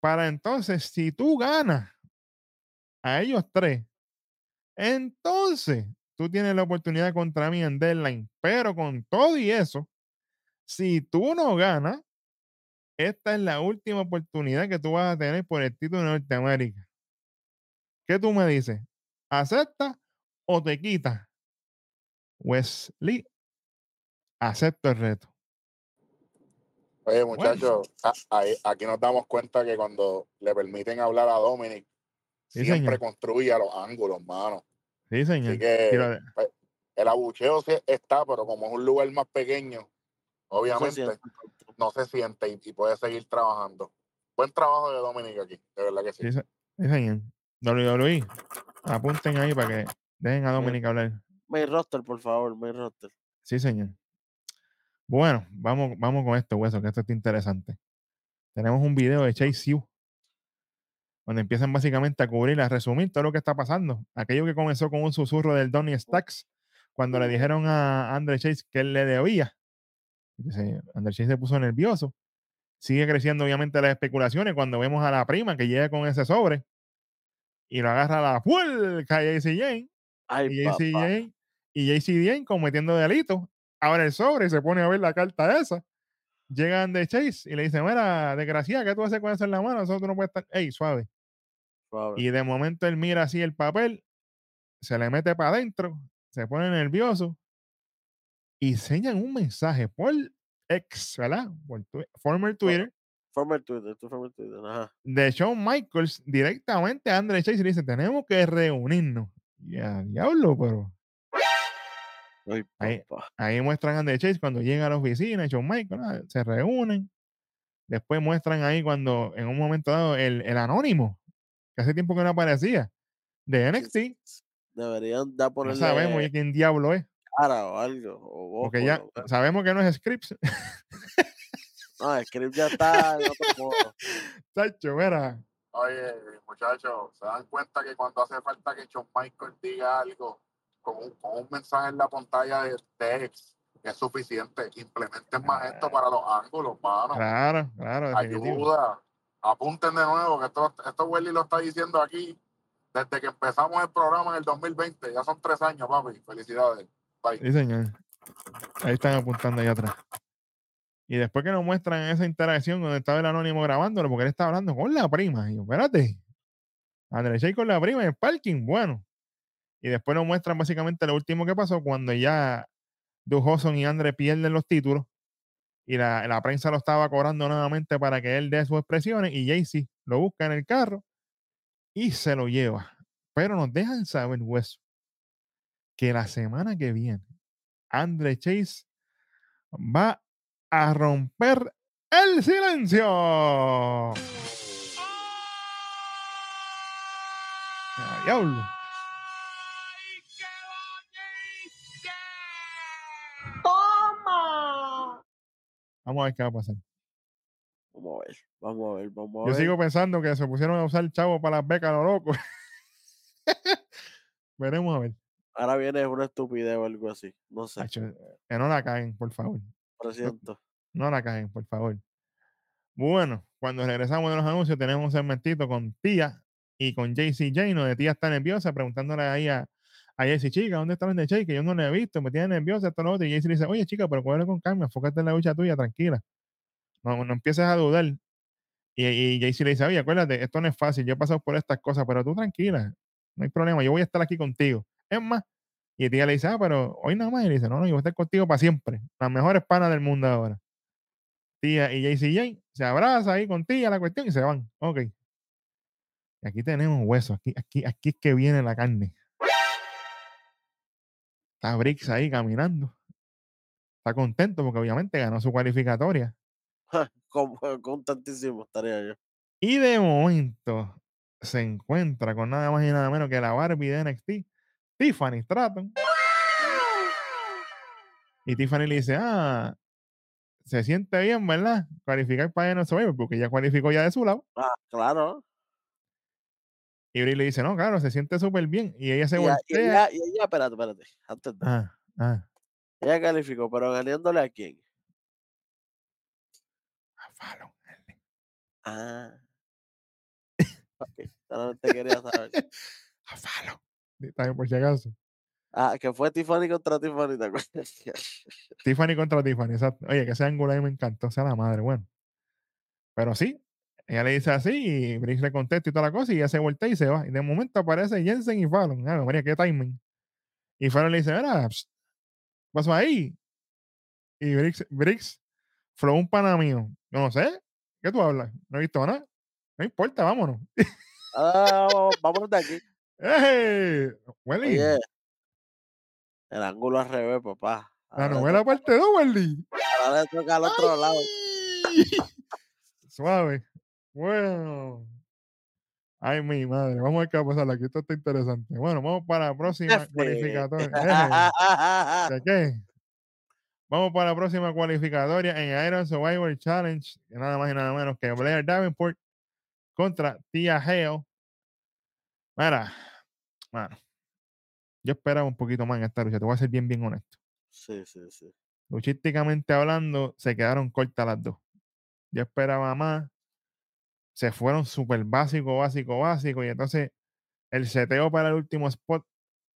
Para entonces, si tú ganas a ellos tres, entonces tú tienes la oportunidad contra mí en deadline. Pero con todo y eso, si tú no ganas, esta es la última oportunidad que tú vas a tener por el título de Norteamérica. ¿Qué tú me dices? ¿Acepta o te quita? Wesley, acepto el reto. Oye, muchachos, aquí nos damos cuenta que cuando le permiten hablar a Dominic, Sí, siempre señor. construye a los ángulos, mano. Sí, señor. Así que de- el abucheo sí está, pero como es un lugar más pequeño, No se obviamente, siente. no se siente y, y puede seguir trabajando. Buen trabajo de Dominic aquí, de verdad que sí. Sí, sí, señor. WWE, apunten ahí para que dejen a Dominic hablar. Main roster, por favor, main roster. Sí, señor. Bueno, vamos, vamos con esto, hueso, que esto está interesante. Tenemos un video de Chase U, donde empiezan básicamente a cubrir, a resumir todo lo que está pasando. Aquello que comenzó con un susurro del Donny Stacks, cuando le dijeron a Andre Chase que él le debía. Entonces, Andre Chase se puso nervioso. Sigue creciendo, obviamente, las especulaciones cuando vemos a la prima que llega con ese sobre y lo agarra a la puerca JC Jane. Ay, y JC. Jane y JC Jane cometiendo delitos. Abre el sobre y se pone a ver la carta esa. Llegan de Chase y le dicen, mira, desgraciada, ¿qué tú haces con eso en la mano? Eso tú no puedes estar. Ey, suave. Y de momento él mira así el papel, se le mete para adentro, se pone nervioso y enseñan un mensaje por ex, ¿verdad? Por former Twitter Former Twitter, tu former Twitter, ajá. de Shawn Michaels directamente a Andre Chase y le dice, tenemos que reunirnos. Ya, diablo, pero Ay, Ahí- papá. ahí muestran a Andre Chase cuando llega a la oficina, Shawn Michaels, ah, se reúnen. Después muestran ahí cuando en un momento dado el, el anónimo, que hace tiempo que no aparecía, de NXT. Deberían dar No ponerle sabemos ya quién diablo es, cara o algo. O porque por ya sabemos que no es Scripps. No, el script ya está en otro modo. Tacho, mira, Oye, muchachos, se dan cuenta que cuando hace falta que Shawn Michaels diga algo con un, con un mensaje en la pantalla de text, es suficiente. Implementen más esto para los ángulos, mano. claro, claro, definitivo. Ayuda. Apunten de nuevo, que esto, esto Welly lo está diciendo aquí desde que empezamos el programa en el 2020. Ya son tres años, papi. Felicidades. Bye. Sí, señor. Ahí están apuntando ahí atrás. Y después que nos muestran esa interacción donde estaba el anónimo grabándolo, porque él estaba hablando con la prima. Y yo, espérate. André Chase con la prima en el parking, bueno. Y después nos muestran básicamente lo último que pasó cuando ya Doug Hudson y Andre pierden los títulos. Y la, la prensa lo estaba cobrando nuevamente para que él dé sus expresiones. Y Jaycee lo busca en el carro y se lo lleva. Pero nos dejan saber, hueso, que la semana que viene Andre Chase va a romper el silencio. ¡Ah, diablo! Vamos a ver qué va a pasar. Vamos a ver, vamos a ver, vamos a Yo ver. sigo pensando que se pusieron a usar chavo para las becas, lo loco. Veremos a ver. Ahora viene una estupidez o algo así. No sé. Que no la caen, por favor. Presiento. No la caen, por favor. Bueno, cuando regresamos de los anuncios, tenemos un segmentito con Tía y con JC Jane, donde Tía está nerviosa, preguntándole ahí a, a Jaycee, chica, ¿dónde está el Jay? Que yo no la he visto, me tiene nerviosa, esto, lo otro. Y Jaycee le dice, oye, chica, pero cógelo con calma, enfócate en la lucha tuya, tranquila. No, no empieces a dudar. Y, y le dice, oye, acuérdate, esto no es fácil, yo he pasado por estas cosas, pero tú tranquila, no hay problema, yo voy a estar aquí contigo. Es más, y Tía le dice, ah, pero hoy nada más. Y le dice, no, no, yo voy a estar contigo para siempre. Las mejores panas del mundo ahora. Tía y JC Jane se abraza ahí con tía la cuestión y se van. Ok. Y aquí tenemos hueso. Aquí, aquí, aquí es que viene la carne. Está Briggs ahí caminando. Está contento porque obviamente ganó su cualificatoria. Con- Contentísimo estaría yo. Y de momento se encuentra con nada más y nada menos que la Barbie de NXT, Tiffany Stratton. Y Tiffany le dice, ah, se siente bien, ¿verdad? Cualificar para no Survivor, porque ya cualificó ya de su lado. Ah, claro. Y Brie le dice, no, claro, se siente súper bien. Y ella se Y, a- y voltea. ella, y ella, espérate, espérate. Antes de. Ah, ah, Ella calificó, pero ganándole a quién. a Fallon. Ah. Ok, solamente quería saber. A Fallon. Bien, por si acaso. Ah, que fue Tiffany contra Tiffany, ¿te acuerdas? Tiffany contra Tiffany, exacto. Oye, que ese ángulo ahí me encantó, sea la madre, bueno. Pero sí, ella le dice así y Briggs le contesta y toda la cosa y ella se voltea y se va. Y de momento aparece Jensen y Fallon. Ah, María, qué timing. Y Fallon le dice, mira, psst, ¿qué pasó ahí? Y Briggs, Briggs, flow un pana mío. Yo no sé, ¿qué tú hablas? No he visto nada. No importa, vámonos. Ah, vámonos de aquí. ¡Ey! Welly, Oye, el ángulo al revés, papá. la Ahora le novela toca- parte 2, Welly. ahora le toca al otro lado. Suave. Bueno. Ay, mi madre. Vamos a ver qué va a pasar aquí. Esto está interesante. Bueno, vamos para la próxima cualificatoria. ¿De qué? Vamos para la próxima cualificatoria en Iron Survivor Challenge. Nada más y nada menos que Blair Davenport contra Tia Hale. Mira, mano, yo esperaba un poquito más en esta lucha. Te voy a ser bien, bien honesto. Sí, sí, sí. luchísticamente hablando, se quedaron cortas las dos. Yo esperaba más. Se fueron súper básico, básico, básico. Y entonces el seteo para el último spot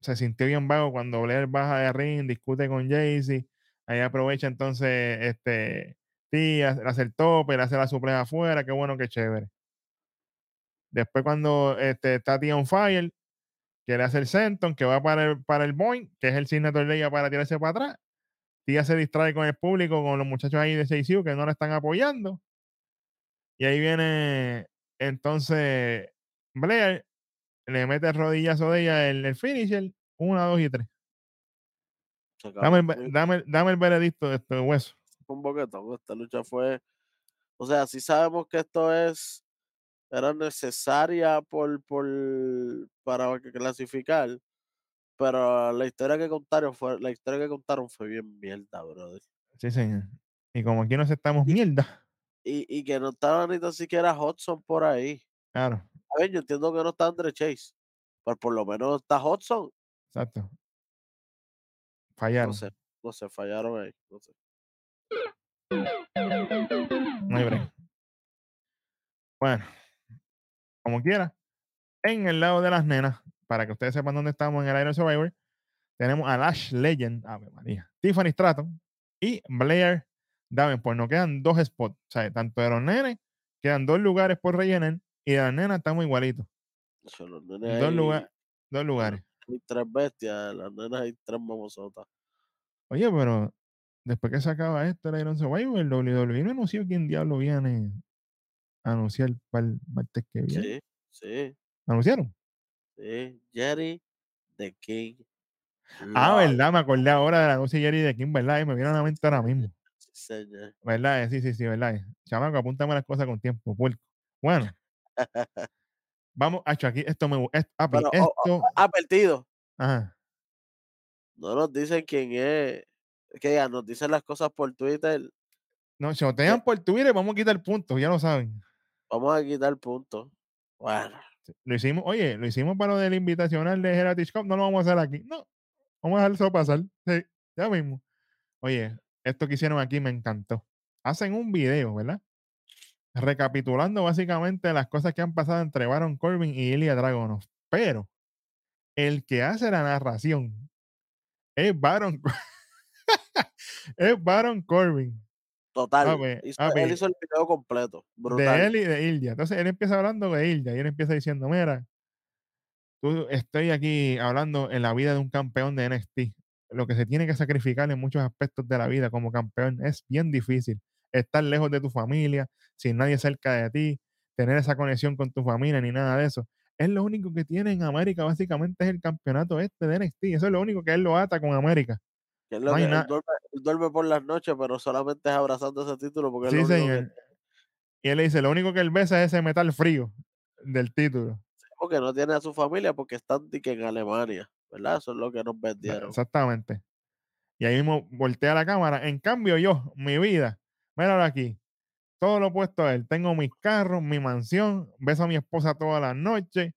se sintió bien vago cuando Blair baja de ring, discute con Jaycee. Ahí aprovecha entonces este Tía, hace el tope, le hace la suplea afuera. Qué bueno, qué chévere. Después cuando este, está Tía on fire, que le hace el senton, que va para el, para el Boeing, que es el signature de ella para tirarse para atrás. Tía se distrae con el público, con los muchachos ahí de CICU que no la están apoyando. Y ahí viene entonces Blair, le mete el rodillazo de ella el, el finisher, una, dos y tres. Se acabó. Dame el, dame, dame el veredicto de este hueso. un boquetón. Esta lucha fue. O sea, sí sabemos que esto es. Era necesaria por, por para clasificar. Pero la historia que contaron fue, la historia que contaron fue bien mierda, brother. Sí, señor. Y como aquí nos estamos mierda. Y, y que no estaba ni tan siquiera Hudson por ahí. Claro, A ver, yo entiendo que no está Andre Chase. Pero por lo menos está Hudson. exacto. No Fallaron. sé, no sé, fallaron ahí. No sé. No hay break. Bueno, como quiera, en el lado de las nenas, para que ustedes sepan dónde estamos en el Iron Survivor, tenemos a Lash Legend, Ave María, Tiffany Stratton y Blair Davenport. Nos quedan dos spots, o sea, tanto de los nenes, quedan dos lugares por rellenar y de las nenas estamos igualitos. Eso, los nenes Dos, lugar- dos lugares. hay tres bestias, las nenas hay tres mamosotas. Oye, pero después que se acaba esto, el Iron Survivor, el WWE no anunció quién diablo viene a anunciar para el martes que viene. Sí, sí, ¿Anunciaron? sí. Jerry the King. Ah, verdad, me acordé ahora del anuncio de Jerry de King, ¿verdad? Y me vino a la mente ahora mismo. Señor. ¿Verdad? Eh, Sí, sí, sí, ¿verdad? eh. Chamaco, apúntame las cosas con tiempo, puerco. Bueno, vamos, Hacho, aquí esto me gusta. Ah, Pero, oh, esto. Advertido. Ajá. No nos dicen quién es. Que ya nos dicen las cosas por Twitter. No, si nos tenían por Twitter, vamos a quitar puntos, ya lo saben. Vamos a quitar puntos. Bueno, Lo hicimos, oye, lo hicimos para lo del invitacional de Heritage Cup, no lo vamos a hacer aquí. No, vamos a dejar eso pasar. Sí, ya mismo. Oye, esto que hicieron aquí me encantó. Hacen un video, ¿verdad? Recapitulando básicamente las cosas que han pasado entre Baron Corbin y Ilya Dragunov. Pero el que hace la narración es Baron, es Baron Corbin. total. Hizo- él hizo el video completo. de Brutal. él y de Ilya. Entonces él empieza hablando de Ilya y él empieza diciendo, mira, tú, estoy aquí hablando en la vida de un campeón de NXT. Lo que se tiene que sacrificar en muchos aspectos de la vida como campeón es bien difícil. Estar lejos de tu familia, sin nadie cerca de ti, tener esa conexión con tu familia ni nada de eso. Es lo único que tiene en América, básicamente, es el campeonato este de NXT. Eso es lo único que él lo ata con América. Que es lo no hay que él, duerme, por las noches, pero solamente es abrazando ese título porque es Sí, lo único que- señor. Y él le dice, lo único que él besa es ese metal frío del título. porque no tiene a su familia porque están di que en Alemania, ¿verdad? Eso es lo que nos vendieron. Exactamente. Y ahí mismo voltea la cámara. En cambio, yo, mi vida, míralo aquí. Todo lo opuesto a él. Tengo mis carros, mi mansión, beso a mi esposa todas las noches,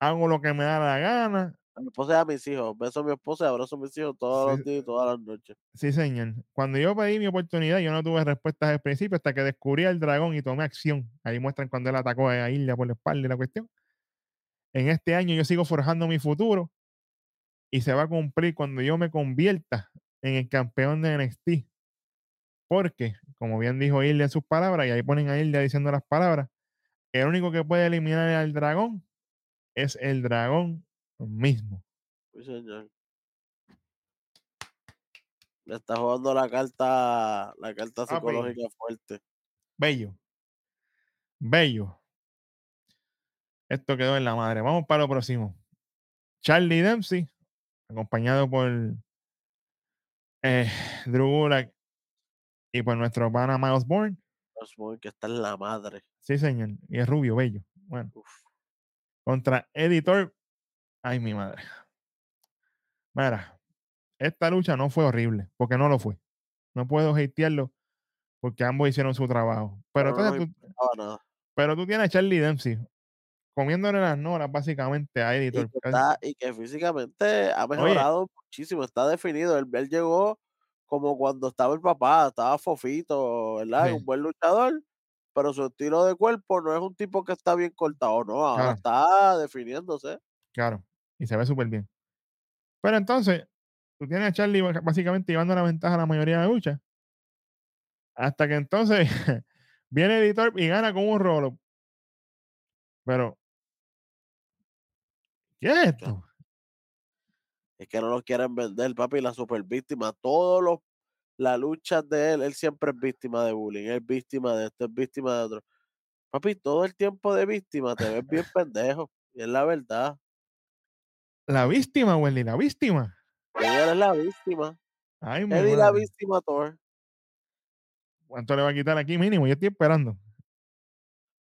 hago lo que me da la gana. A mi esposa y a mis hijos. Beso a mi esposa y abrazo a mis hijos todos Sí. los días y todas las noches. Sí, señor. Cuando yo pedí mi oportunidad, yo no tuve respuestas al principio hasta que descubrí al dragón y tomé acción. Ahí muestran cuando él atacó a Ilya por la espalda y la cuestión. En este año yo sigo forjando mi futuro y se va a cumplir cuando yo me convierta en el campeón de NXT. Porque, como bien dijo Ilya en sus palabras, y ahí ponen a Ilya diciendo las palabras, el único que puede eliminar al dragón es el dragón mismo. Sí, señor. Le está jugando la carta, la carta psicológica fuerte. Bello. Bello. Esto quedó en la madre. Vamos para lo próximo. Charlie Dempsey, acompañado por eh, Drew Gulak Y pues nuestro pana Miles Bourne. Osborne, que está en la madre. Sí, señor. Y es rubio, bello. Bueno. Uf. Contra Editor. Ay, mi madre. Mira, esta lucha no fue horrible, porque no lo fue. No puedo hatearlo porque ambos hicieron su trabajo. Pero, no entonces tú, nada. pero tú tienes a Charlie Dempsey comiéndole las noras básicamente a Y Editor. que, está- y que físicamente ha mejorado muchísimo, está definido. Él, él llegó como cuando estaba el papá, estaba fofito, ¿verdad? Sí. Un buen luchador, pero su estilo de cuerpo no es un tipo que está bien cortado, no, ahora Claro. está definiéndose. Claro, y se ve súper bien. Pero entonces, tú tienes a Charlie básicamente llevando la ventaja a la mayoría de la lucha. Hasta que entonces viene Editor y gana con un rolo. Pero, ¿qué es esto? Es que no lo quieren vender, papi, la super víctima. Todos los las luchas de él, él siempre es víctima de bullying, es víctima de esto, es víctima de otro. Papi, todo el tiempo de víctima te ves bien pendejo. Y es la verdad. La víctima, Wendy, la víctima. Ella es la víctima. Ay, mi Eddie la víctima Thor. ¿Cuánto le va a quitar aquí mínimo? Yo estoy esperando.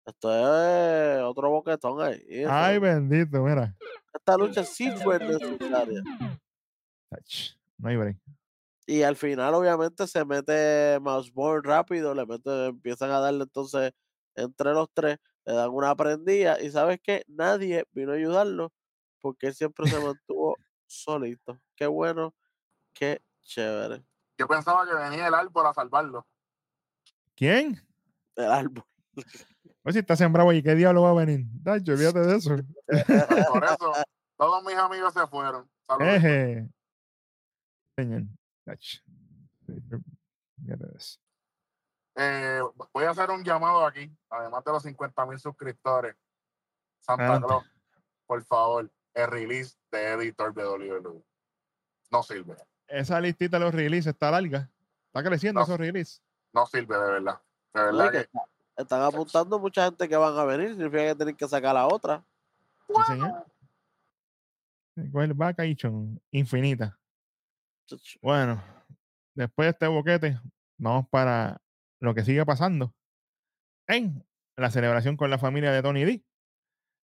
Esto es otro boquetón ahí. eso. Ay, bendito, mira. Esta lucha sí fue necesaria. Ach, No hay break. Y al final, obviamente, se mete Mouseborn rápido, le mete, empiezan a darle entonces entre los tres, le dan una prendida. Y sabes que nadie vino a ayudarlo porque él siempre se mantuvo solito. Qué bueno, qué chévere. Yo pensaba que venía el árbol a salvarlo. ¿Quién? El árbol. Pues si está sembrado y qué diablo va a venir. Dacho, olvídate de eso. Por eso, todos mis amigos se fueron. Saludos. Eje. Señor. Dacho. Olvídate de eso. Eh, voy a hacer un llamado aquí, además de los 50 mil suscriptores. Santa. Claus, por favor, el release de editor de WWE. No sirve, Esa listita de los releases está larga. Está creciendo No. esos releases. no sirve de verdad. De verdad que están apuntando mucha gente que van a venir, significa que tienen que sacar la otra. Sí, señor. Con el vacation infinita. Bueno, después de este boquete, vamos para lo que sigue pasando en la celebración con la familia de Tony D,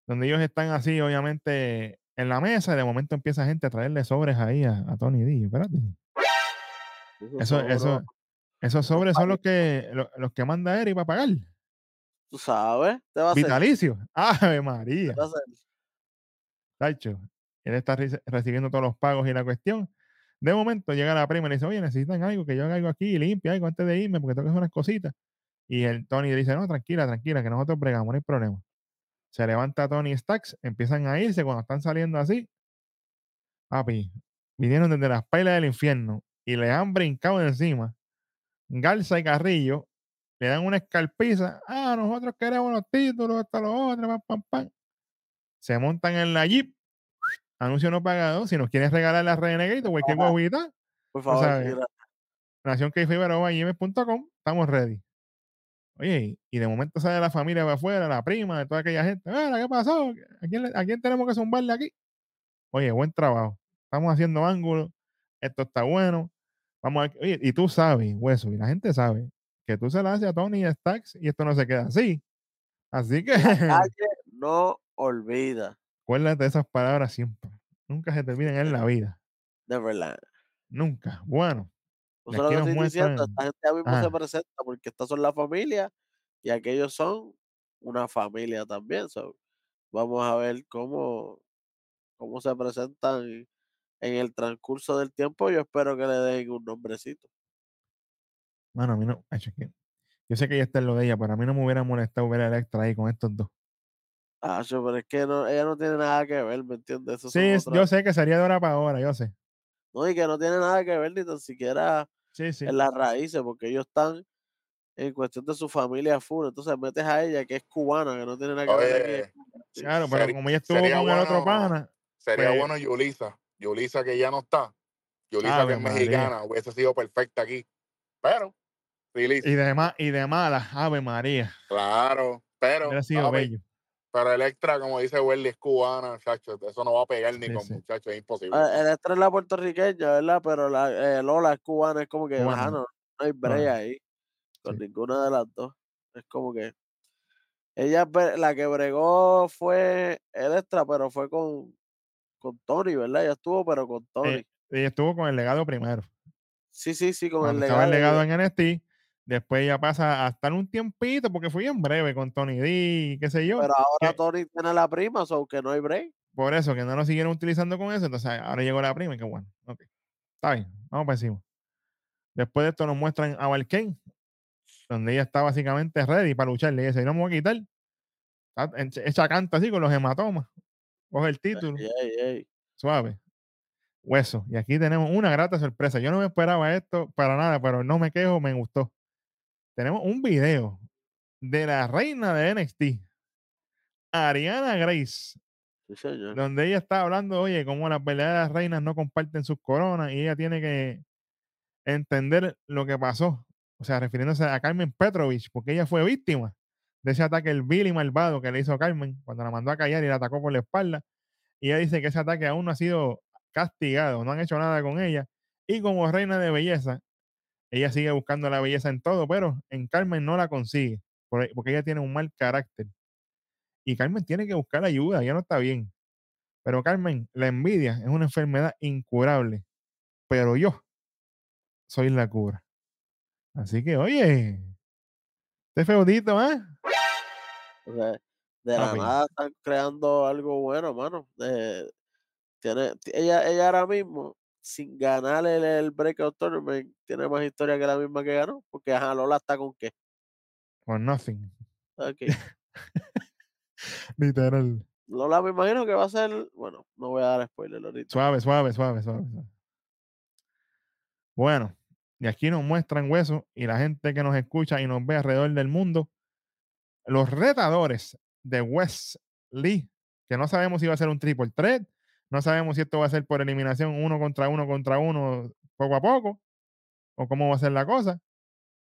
donde ellos están así, obviamente, en la mesa, y de momento empieza gente a traerle sobres ahí a, a Tony D. Espérate. Eso, eso, esos sobres son los que, lo- los que manda Eric para pagar. Tú sabes, te va a hacer. Vitalicio. Ave María. te va a hacer. Tacho, él está reci- recibiendo todos los pagos y la cuestión. De momento llega la prima y le dice, oye, necesitan algo, que yo haga algo aquí, limpia algo antes de irme, porque tengo que hacer unas cositas. Y el Tony le dice, no, tranquila, tranquila, que nosotros bregamos, no hay problema. Se levanta Tony Stacks, empiezan a irse cuando están saliendo así. Papi, vinieron desde las pailas del infierno y le han brincado encima. Garza y Carrillo le dan una escarpiza. Ah, nosotros queremos los títulos, hasta los otros, pam, pam, pam. Se montan en la Jeep. Anuncio no pagado. Si nos quieres regalar la Renegade o cualquier guaguita, Por favor, nacionkeifiber.com, estamos ready. Oye, y de momento sale la familia de afuera, la prima, de toda aquella gente. ¿qué pasó? ¿A quién, a quién tenemos que zumbarle aquí? Oye, buen trabajo. Estamos haciendo ángulos. Esto está bueno. Vamos a, oye, y tú sabes, hueso, y la gente sabe que tú se la haces a Tony y Stacks y esto no se queda así. Así que no olvida. acuérdate de esas palabras siempre. Nunca se te olviden en la vida. Neverland. Nunca. Bueno, Eso Y es lo aquí que nos estoy diciendo. muestran- Esta gente mismo se Ajá. presenta porque estas son la familia y aquellos son una familia también. so, vamos a ver cómo, cómo se presentan en el transcurso del tiempo. Yo espero que le den un nombrecito. Mano, a mí no. yo sé que ya está en lo de ella, pero a mí no me hubiera molestado ver a Electra ahí con estos dos. Ah, pero es que no, ella no tiene nada que ver, ¿me entiendes? Sí, otras- yo sé que sería de hora para hora, yo sé. No, y que no tiene nada que ver ni tan siquiera Sí, sí. en las raíces, porque ellos están en cuestión de su familia full. Entonces metes a ella, que es cubana, que no tiene nada que ver aquí. Sí. Claro, pero como ella estuvo con el otro bueno- pana, sería Pues- bueno Yulisa. Yulisa que ya no está. Yulisa que es María. mexicana, hubiese sido perfecta aquí. Pero, y de, ma- y de mala, Ave María. Claro, pero, Hubiera sido bello. pero Electra, como dice Welly, es cubana, chacho, eso no va a pegar ni Sí, con sí. muchachos, es imposible. Ah, El extra es la puertorriqueña, ¿verdad? Pero la eh, Lola es cubana, es como que, ajá, no, no hay Cubana. ahí. con Sí. ninguna de las dos. Es como que ella la que bregó fue Electra, pero fue con, con Tony, ¿verdad? Ella estuvo, pero con Tony. Eh, ella estuvo con el legado primero. Sí, sí, sí, con el estaba el legado. legado en NXT, después ella pasa a estar un tiempito, porque fue bien breve con Tony D, qué sé yo. Pero ahora que- Tony tiene la prima, so que no hay break. Por eso, que no lo siguieron utilizando con eso. Entonces, ahora llegó la prima y qué bueno. Ok. Está bien, vamos para encima. Después de esto nos muestran a Valkane, donde ella está básicamente ready para luchar. Le dice, no me voy a quitar. Está- en- Echa canta así con los hematomas. Coge el título, Ey, ey, ey. suave. Hueso. Y aquí tenemos una grata sorpresa. Yo no me esperaba esto para nada, pero no me quejo, me gustó. Tenemos un video de la reina de NXT, Ariana Grace, Sí, señor. donde ella está hablando, oye, como las verdaderas reinas no comparten sus coronas y ella tiene que entender lo que pasó. O sea, refiriéndose a Carmen Petrovich, porque ella fue víctima de ese ataque, el Billy malvado que le hizo Carmen cuando la mandó a callar y la atacó por la espalda. Y ella dice que ese ataque aún no ha sido castigado, no han hecho nada con ella. Y como reina de belleza, ella sigue buscando la belleza en todo, pero en Carmen no la consigue, por- porque ella tiene un mal carácter. Y Carmen tiene que buscar ayuda, ya no está bien. Pero Carmen, la envidia es una enfermedad incurable, pero yo soy la cura. Así que, oye, este feudito, ¿eh? O sea, de la Papi. nada están creando algo bueno, mano. Eh, tiene, ti- ella, ella ahora mismo, sin ganar el, el Breakout Tournament, tiene más historia que la misma que ganó. Porque ajá, Lola está con qué. For nothing. Ok. Literal. Lola me imagino que va a ser. Bueno, no voy a dar spoiler ahorita. Suave, suave, suave, suave. Bueno, y aquí nos muestran huesos y la gente que nos escucha y nos ve alrededor del mundo, los retadores de West Lee, que no sabemos si va a ser un triple threat, no sabemos si esto va a ser por eliminación uno contra uno contra uno poco a poco, o cómo va a ser la cosa.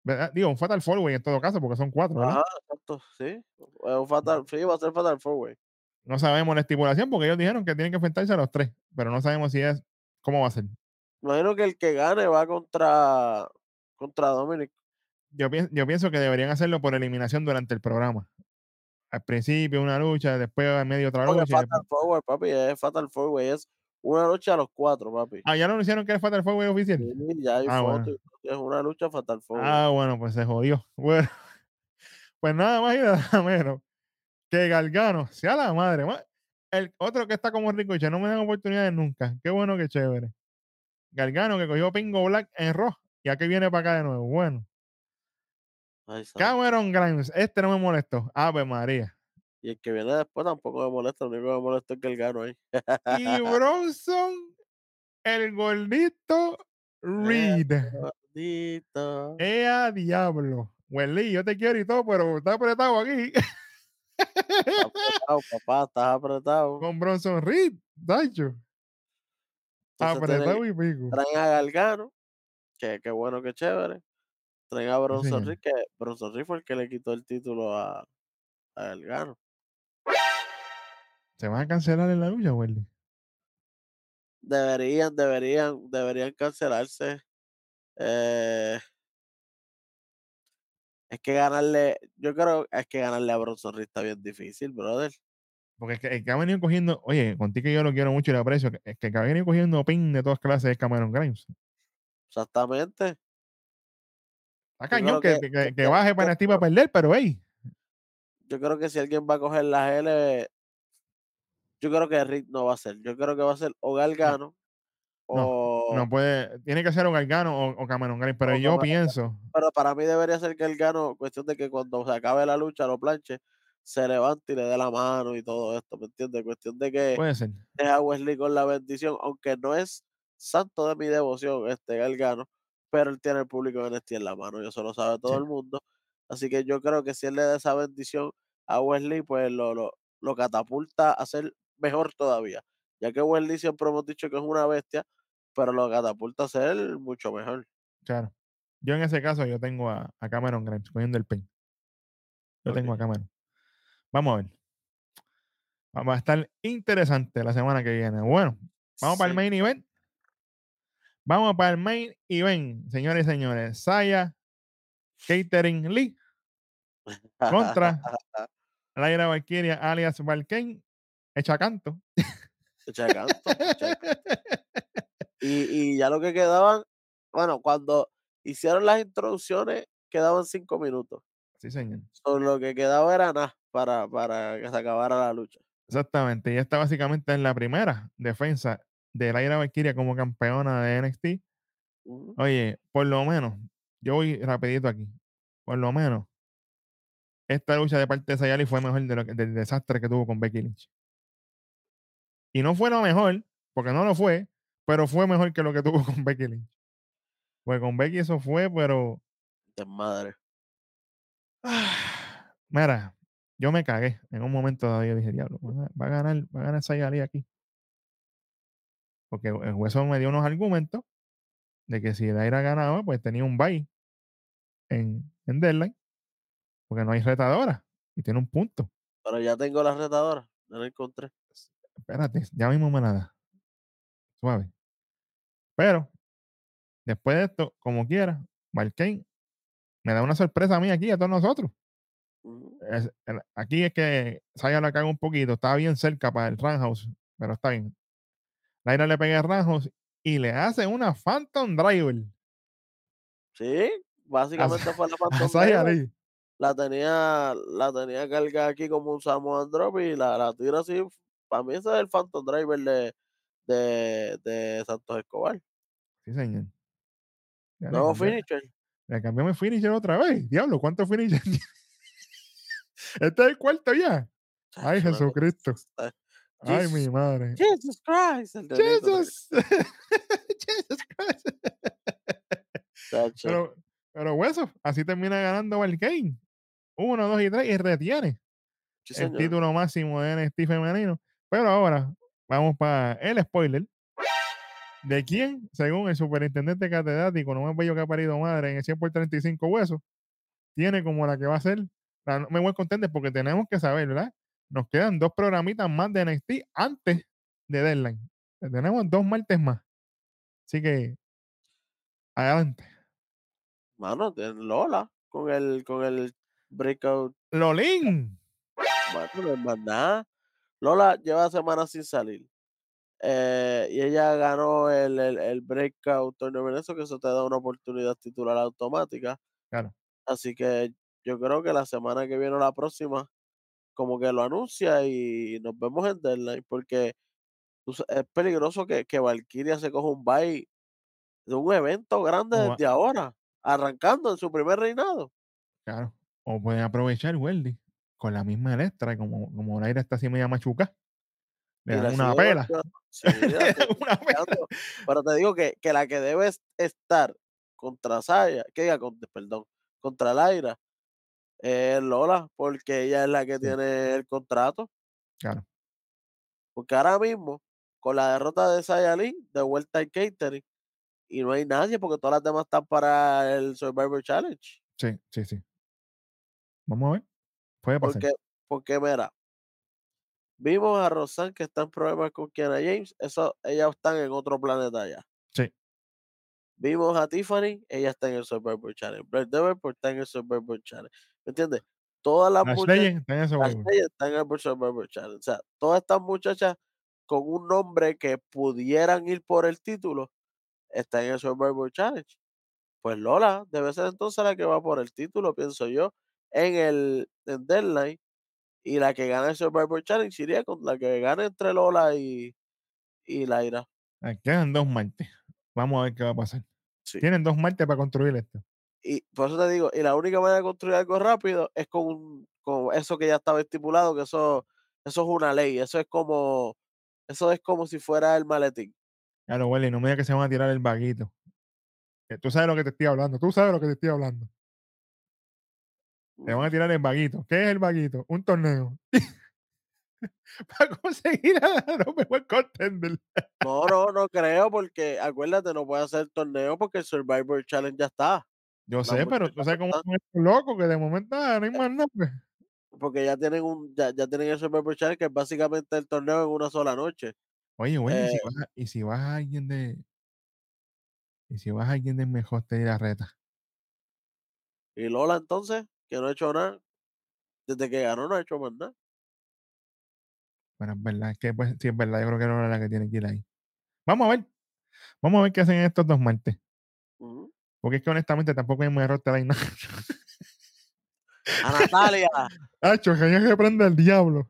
¿verdad? Digo, un Fatal Four Way en todo caso, porque son cuatro, ¿verdad? Ajá, exacto, sí. Es un fatal, sí, va a ser Fatal Four Way. No sabemos la estipulación porque ellos dijeron que tienen que enfrentarse a los tres, pero no sabemos si es, cómo va a ser. Imagino que el que gane va contra contra Dominic. yo pienso que deberían hacerlo por eliminación durante el programa. Al principio una lucha, después al medio otra lucha. después- Fatal Forward, papi, es Fatal Four Way, es una lucha a los cuatro, papi. Ah, ya lo anunciaron que es Fatal Four Way oficial. Sí, ya hay Ah, fotos, bueno. es una lucha Fatal Four Way. Ah, bueno, pues se jodió. Bueno, pues nada más y nada menos que Galgano, sea la madre. ma- El otro que está como Ricochet, no me dan oportunidades nunca. Qué bueno, qué chévere. Galgano que cogió Pingo Black en Raw y aquí viene para acá de nuevo. Bueno. Cameron Grimes, este no me molestó. Ave María. Y el que viene después tampoco me molesta, lo único que me molesta es que el gano ahí. Y Bronson, el gordito Reed. Maldito. ¡Ea diablo! Welly, yo te quiero y todo, pero está apretado aquí Estás apretado, papá, estás apretado. con Bronson Reed, Dacho. Apretado y pico. traen a Galgano, que qué bueno, que chévere. Traen a Bronson. Reed, que Bronson Reed fue el que le quitó el título a, a. ¿Se van a cancelar en la lucha, Welly? Deberían, deberían, deberían cancelarse. Eh, es que ganarle, yo creo, es que ganarle a Bronson Reed está bien difícil, brother. Porque es que el que ha venido cogiendo, oye, contigo yo lo quiero mucho y lo aprecio, es que el que ha venido cogiendo pin de todas clases es Cameron Grimes. Exactamente. Está creo cañón que, que- que, que- que baje que- para para perder, pero hey, Yo creo que si alguien va a coger las L, yo creo que Reed no va a ser. Yo creo que va a ser o Galgano o. no puede, tiene que ser o Gargano o, o Cameron Grimes, pero yo Cameron pienso, Pero para mí debería ser Galgano, cuestión de que cuando se acabe la lucha, lo planche, se levante y le dé la mano y todo esto, ¿me entiendes? Cuestión de que puede ser. deja a Wesley con la bendición, aunque no es santo de mi devoción este Galgano, pero él tiene el público de NXT en la mano, y eso lo sabe todo Sí. el mundo. Así que yo creo que si él le da esa bendición a Wesley, pues lo, lo, lo catapulta a ser mejor todavía. Ya que Wesley siempre hemos dicho que es una bestia, pero lo catapulta a ser mucho mejor. Claro. Yo en ese caso yo tengo a, a Cameron Grimes cogiendo el pin. Yo tengo a. Cameron. Vamos a ver. Va a estar interesante la semana que viene. Bueno, vamos para el main event. Vamos para el main event, señores y señores. Saya Catering Lee contra Laira Valkyria alias Valkane, echa canto. Echa canto, echa Y, y ya lo que quedaban, bueno, cuando hicieron las introducciones, quedaban cinco minutos. Sí, señor. So, lo que quedaba era nada para, para que se acabara la lucha. Exactamente. Y esta básicamente es la primera defensa de Laira Valkyria como campeona de NXT. Oye, por lo menos, yo voy rapidito aquí. Por lo menos, esta lucha de parte de Sayali fue mejor de lo que- del desastre que tuvo con Becky Lynch. Y no fue lo mejor, porque no lo fue, pero fue mejor que lo que tuvo con Becky Lynch. Pues con Becky eso fue, pero Desmadre. Mira, yo me cagué en un momento. Yo dije, diablo, va a ganar, va a ganar Sayali aquí. Porque el hueso me dio unos argumentos de que si Daira ganaba, pues tenía un bye en, en deadline, porque no hay retadora y tiene un punto. Pero ya tengo la retadora, ya la encontré. Espérate, ya mismo me la da. Suave. Pero, después de esto, como quiera, Valkane me da una sorpresa a mí aquí, a todos nosotros. Es- el- aquí es que Saya la caga un poquito. Estaba bien cerca para el Roundhouse, pero está bien. Laira le pega Roundhouse y le hace una Phantom Driver Sí, básicamente fue la Phantom Driver. La tenía, la tenía cargada aquí como un Samoan Drop y la, la tira así. Para mí ese es el Phantom Driver de, de, de Santos Escobar. Sí, señor. Ya cambió, finisher. le cambió mi finisher otra vez. Diablo, ¿cuántos finishers? este es el cuarto ya. Ay, Jesucristo. Ay, mi madre. Jesus Christ. nenito, Jesus. Jesus Christ. Pero, pero hueso, así termina ganando Valkane. Uno, dos y tres y retiene Sí, el señor. título máximo de NXT femenino. Pero ahora vamos para el spoiler. ¿De quién, según el superintendente catedrático, no más bello que ha parido madre en el 100 por 35 huesos, tiene como la que va a ser? la- no me voy a contender porque tenemos que saber, ¿verdad? Nos quedan dos programitas más de NXT antes de Deadline. Tenemos dos martes más. Así que, adelante. Mano, Lola con el, con el breakout. Lolín. Bueno, no es más nada. Lola lleva semanas sin salir. Eh, y ella ganó el, el, el breakout torneo Venezuela, que eso te da una oportunidad titular automática. Claro. Así que yo creo que la semana que viene o la próxima, como que lo anuncia y nos vemos en Deadline, porque es peligroso que, que Valkyria se coja un bye de un evento grande O va- desde ahora, arrancando en su primer reinado. Claro. O pueden aprovechar Weldy con la misma Electra, como, como Laira está así media machuca. Le dan una pela. Sí, la una. Pero te digo que, que la que debe es- estar contra Saya, que diga, con- perdón, contra Laira, es Lola, porque ella es la que Sí. tiene el contrato. Claro. Porque ahora mismo, con la derrota de Saya Lee, de vuelta al catering, y no hay nadie, porque todas las demás están para el Survivor Challenge. Sí, sí, sí. Vamos a ver. Puede pasar. Porque, porque mira, vimos a Rosanne que está en problemas con Kiana James, eso, ellas están en otro planeta ya. Vimos a Tiffany, ella está en el Survivor Challenge. Brett Davenport está en el Survivor Challenge. ¿Me entiendes? Todas las muchachas en están en el Survivor Challenge. O sea, todas estas muchachas con un nombre que pudieran ir por el título están en el Survivor Challenge. Pues Lola debe ser entonces la que va por el título, pienso yo, en el en Deadline. Y la que gana el Survivor Challenge iría con la que gane entre Lola y, y Laira. Quedan dos martes. Vamos a ver qué va a pasar. Sí. Tienen dos martes para construir esto. Y por eso te digo, y la única manera de construir algo rápido es con, un- con eso que ya estaba estipulado, que eso, eso es una ley, eso es como, eso es como si fuera el maletín. Claro, Welly, no me digas que se van a tirar el vaguito. Que tú sabes lo que te estoy hablando. Tú sabes lo que te estoy hablando. Te van a tirar el vaguito. ¿Qué es el vaguito? Un torneo. para conseguir a la mejor contender. No, no, no creo, porque acuérdate, no puede hacer torneo porque el Survivor Challenge ya está, Yo sé, pero tú sabes cómo estos locos que de momento ah, no hay más nada. pues. porque ya tienen un, ya, ya tienen el Survivor Challenge, que es básicamente el torneo en una sola noche. Oye, Welly, ¿y si Eh, vas a- y si vas a alguien de. Y si vas a alguien de mejor te la reta. Y Lola entonces, que no ha hecho nada. Desde que ganó no ha hecho más nada. Bueno, es verdad, es que pues, sí es verdad, yo creo que es la que tiene que ir ahí. Vamos a ver. Vamos a ver qué hacen estos dos martes. Ujú. Porque es que honestamente tampoco hay un error ahí nada. A Natalia. Hacho, que hay que prende el diablo.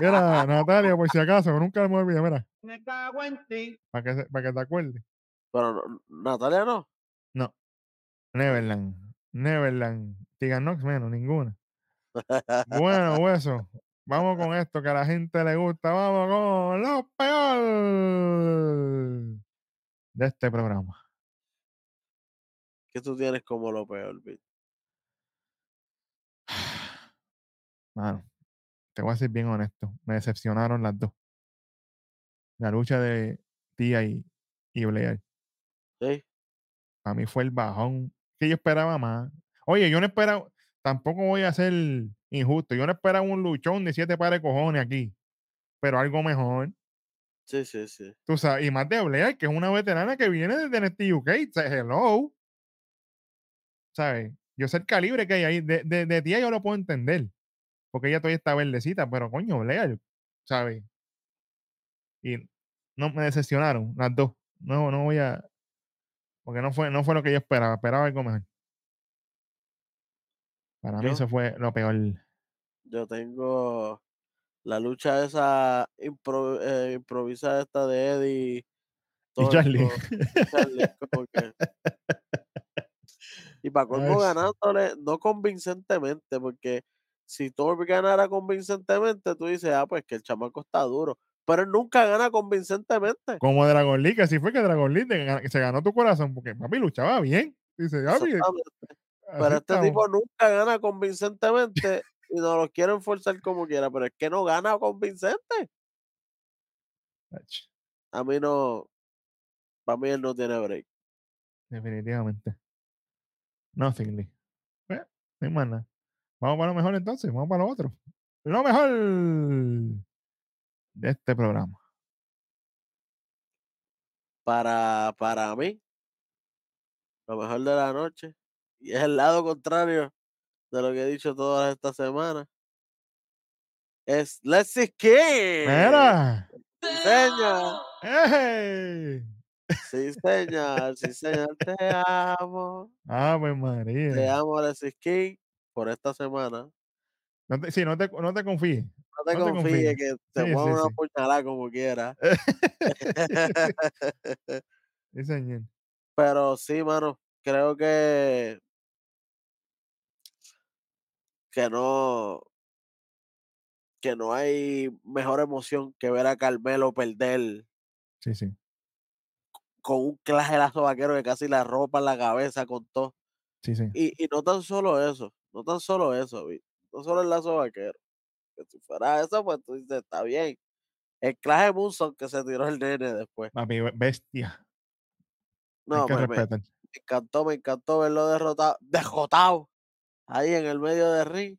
Mira, Natalia, por si acaso, nunca me mira, Me cago en ti. para que, se- para que te acuerdes. Pero Natalia no. No. Neverland. Neverland. Tiganox menos, ninguna. Bueno, hueso. Vamos con esto que a la gente le gusta. Vamos con lo peor de este programa. ¿Qué tú tienes como lo peor, Vic? Mano, te voy a ser bien honesto. Me decepcionaron las dos. La lucha de Tía y, y Blair. ¿Sí? A mí fue el bajón que yo esperaba más. Oye, yo no esperaba, tampoco voy a ser injusto. Yo no esperaba un luchón de siete pares de cojones aquí, pero algo mejor. Sí, sí, sí. Tú sabes, y más de Blair, que es una veterana que viene desde NXT UK. hello. ¿Sabes? Yo sé el calibre que hay ahí. De, de, de tía yo lo puedo entender. Porque ella todavía está verdecita, pero coño, Blair, ¿sabes? Y no me decepcionaron las dos. No, no voy a. Porque no fue, no fue lo que yo esperaba. Esperaba algo mejor. Para mí Yo- eso fue lo peor. Yo tengo la lucha esa impro- eh, improvisada esta de Eddie. Y Charlie. Y para colmo ganándole, no convincentemente, porque si Torbe ganara convincentemente, tú dices, ah, pues que el chamaco está duro. Pero él nunca gana convincentemente. Como Dragon League, así fue que Dragon League se ganó tu corazón, porque papi luchaba bien. Dice, Exactamente. Así Pero este estamos". tipo nunca gana convincentemente y nos lo quieren forzar como quiera, pero es que no gana convincente. A mí no, para mí él no tiene break. Definitivamente. Nothing Lee. Eh, no hay más nada. Vamos para lo mejor entonces, vamos para lo otro. Lo mejor de este programa. Para, para mí, lo mejor de la noche, y es el lado contrario de lo que he dicho todas estas semanas, es Let's See King. ¡Mira! Sí, señor. Sí, señor. Sí, señor. Te amo. Ah, pues Te María. amo, Alexis King, por esta semana. No te, sí, no te, no te confíes. No te No te confíes que te Sí, sí, una puñalada como quiera. Sí, señor. Pero sí, mano, creo que que no que no hay mejor emoción que ver a Carmelo perder Sí, sí. con un clajelazo vaquero que casi la ropa en la cabeza con todo. Sí, sí. Y, y no tan solo eso, no tan solo eso, no solo el lazo vaquero. Que si fuera eso, pues tú dices, está bien. El claje Munson que se tiró el nene después. Papi, bestia. No, que me, me- encantó, me encantó verlo derrotado, derrotado ahí en el medio del ring.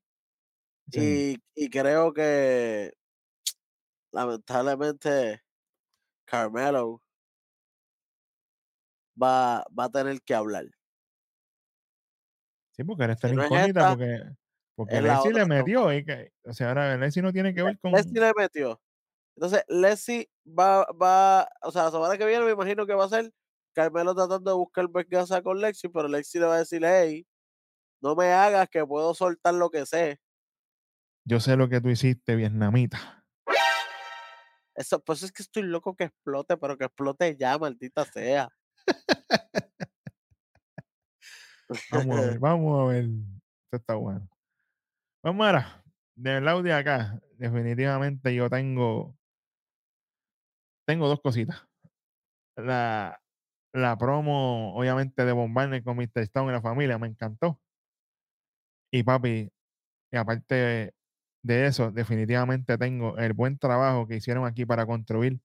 Sí. Y, y creo que lamentablemente Carmelo va, va a tener que hablar. Sí, porque ahora está Si no incógnita, esta, porque, porque Lexi le metió. y que, o sea, ahora Lexi no tiene que ver con. Leslie le metió. Entonces, Leslie va, va, o sea, la semana que viene me imagino que va a ser Carmelo tratando de buscar venganza con Lexi, pero Lexi le va a decir, hey, no me hagas que puedo soltar lo que sé. Yo sé lo que tú hiciste, vietnamita. Eso, pues es que estoy loco que explote, pero que explote ya, maldita sea. Vamos a ver, vamos a ver. Esto está bueno. Vamos ahora. Del audio acá, definitivamente yo tengo. Tengo dos cositas. La, la promo, obviamente, de Bombardier con Mr. Stone y la familia, me encantó. Y papi, y aparte de eso, definitivamente tengo el buen trabajo que hicieron aquí para construir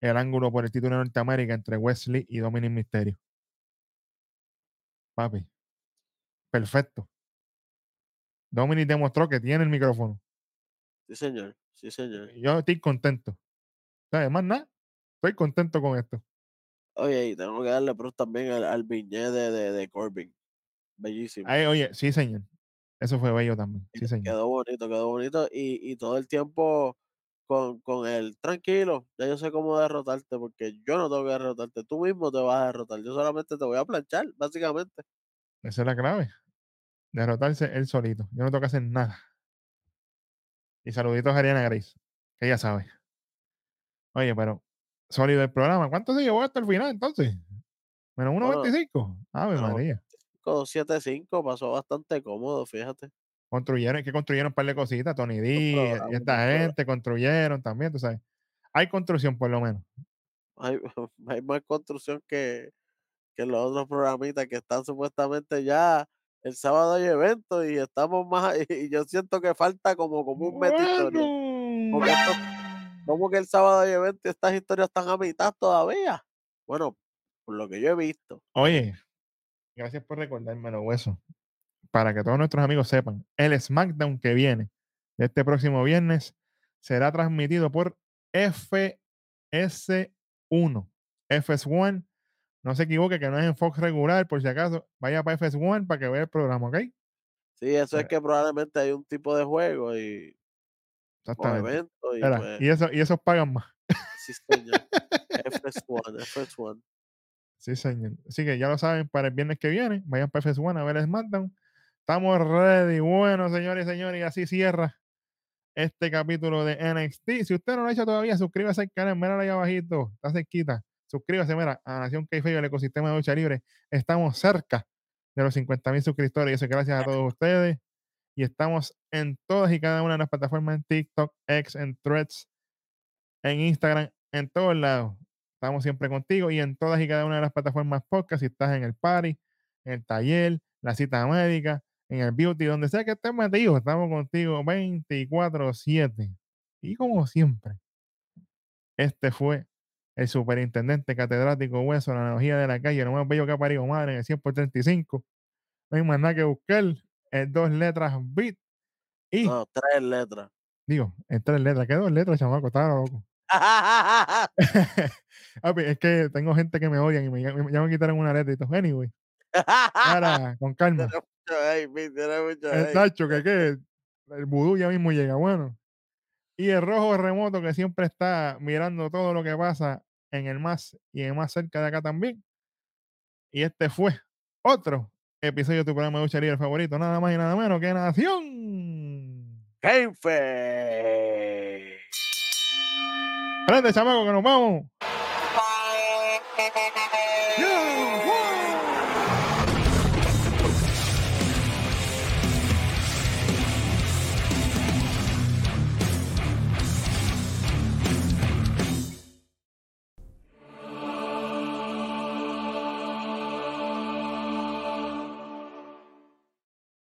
el ángulo por el título de Norteamérica entre Wesley y Dominic Mysterio. Papi, perfecto. Dominic demostró que tiene el micrófono. Sí, señor, sí, señor. Yo estoy contento. ¿Sabes? Más nada. Estoy contento con esto. Oye, y tengo que darle pros también al, al de, de, de Corbin. bellísimo. Ay, oye, sí, señor. Eso fue bello también. Sí, señor. Quedó bonito, quedó bonito. Y, y todo el tiempo con, con el tranquilo, ya yo sé cómo derrotarte, porque yo no tengo que derrotarte, tú mismo te vas a derrotar. Yo solamente te voy a planchar, básicamente. Esa es la clave. Derrotarse él solito. Yo no tengo que hacer nada. Y saluditos a Ariana Grace, que ya sabe. Oye, pero sólido el programa. ¿Cuánto se llevó hasta el final entonces? Menos Bueno, 1.25. Ave menos María. 7-5 pasó bastante cómodo, fíjate. Construyeron, que construyeron un par de cositas. Tony D y esta gente construyeron también, tú sabes. Hay construcción por lo menos. Hay, hay más construcción que, que los otros programitas que están supuestamente ya. El sábado hay evento y estamos más. Y yo siento que falta como, como un de historia. Porque esto- ¿Cómo que el sábado hay evento y estas historias están a mitad todavía? Bueno, por lo que yo he visto. Oye, gracias por recordármelo, hueso. Para que todos nuestros amigos sepan, el SmackDown que viene de este próximo viernes será transmitido por FS1. FS1, no se equivoque que no es en Fox regular, por si acaso, vaya para FS1 para que vea el programa, ¿ok? Sí, eso es Mira. que probablemente hay un tipo de juego y Exactamente. evento y Mira, pues, y, eso, y esos pagan más. sí, señor. FS1, FS1. Sí, señor. Así que ya lo saben, para el viernes que viene, vayan para FS1 a ver el SmackDown. Estamos ready. Bueno, señores y señores, y así cierra este capítulo de NXT. Si usted no lo ha hecho todavía, suscríbase al canal, mira ahí abajito, está cerquita. Suscríbase, mira, a Nación K el ecosistema de lucha libre. Estamos cerca de los 50 mil suscriptores y eso es gracias a todos ustedes. Y estamos en todas y cada una de las plataformas, en TikTok, X, en Threads, en Instagram, en todos lados. Estamos siempre contigo y en todas y cada una de las plataformas podcast. Si estás en el party, en el taller, la cita médica, en el beauty, donde sea que estés metido, estamos contigo 24-7. Y como siempre, este fue el superintendente catedrático Hueso, la analogía de la calle, lo más bello que ha parido madre en el 100 por 35. No hay más nada que buscar. En dos letras beat. Y, No, tres letras. digo, en tres letras. ¿Qué dos letras, chamaco? Estaba loco. Es que tengo gente que me odian y me, ya- me quitaron una letra y todo. Anyway, ahora, con calma. El hate. Nacho, que qué, el vudú ya mismo llega, bueno. Y el rojo remoto que siempre está mirando todo lo que pasa en el más y en el más cerca de acá también. Y este fue otro episodio de tu programa de lucha libre favorito, nada más y nada menos que Nación. Jefe. Prende, chamaco, que nos vamos.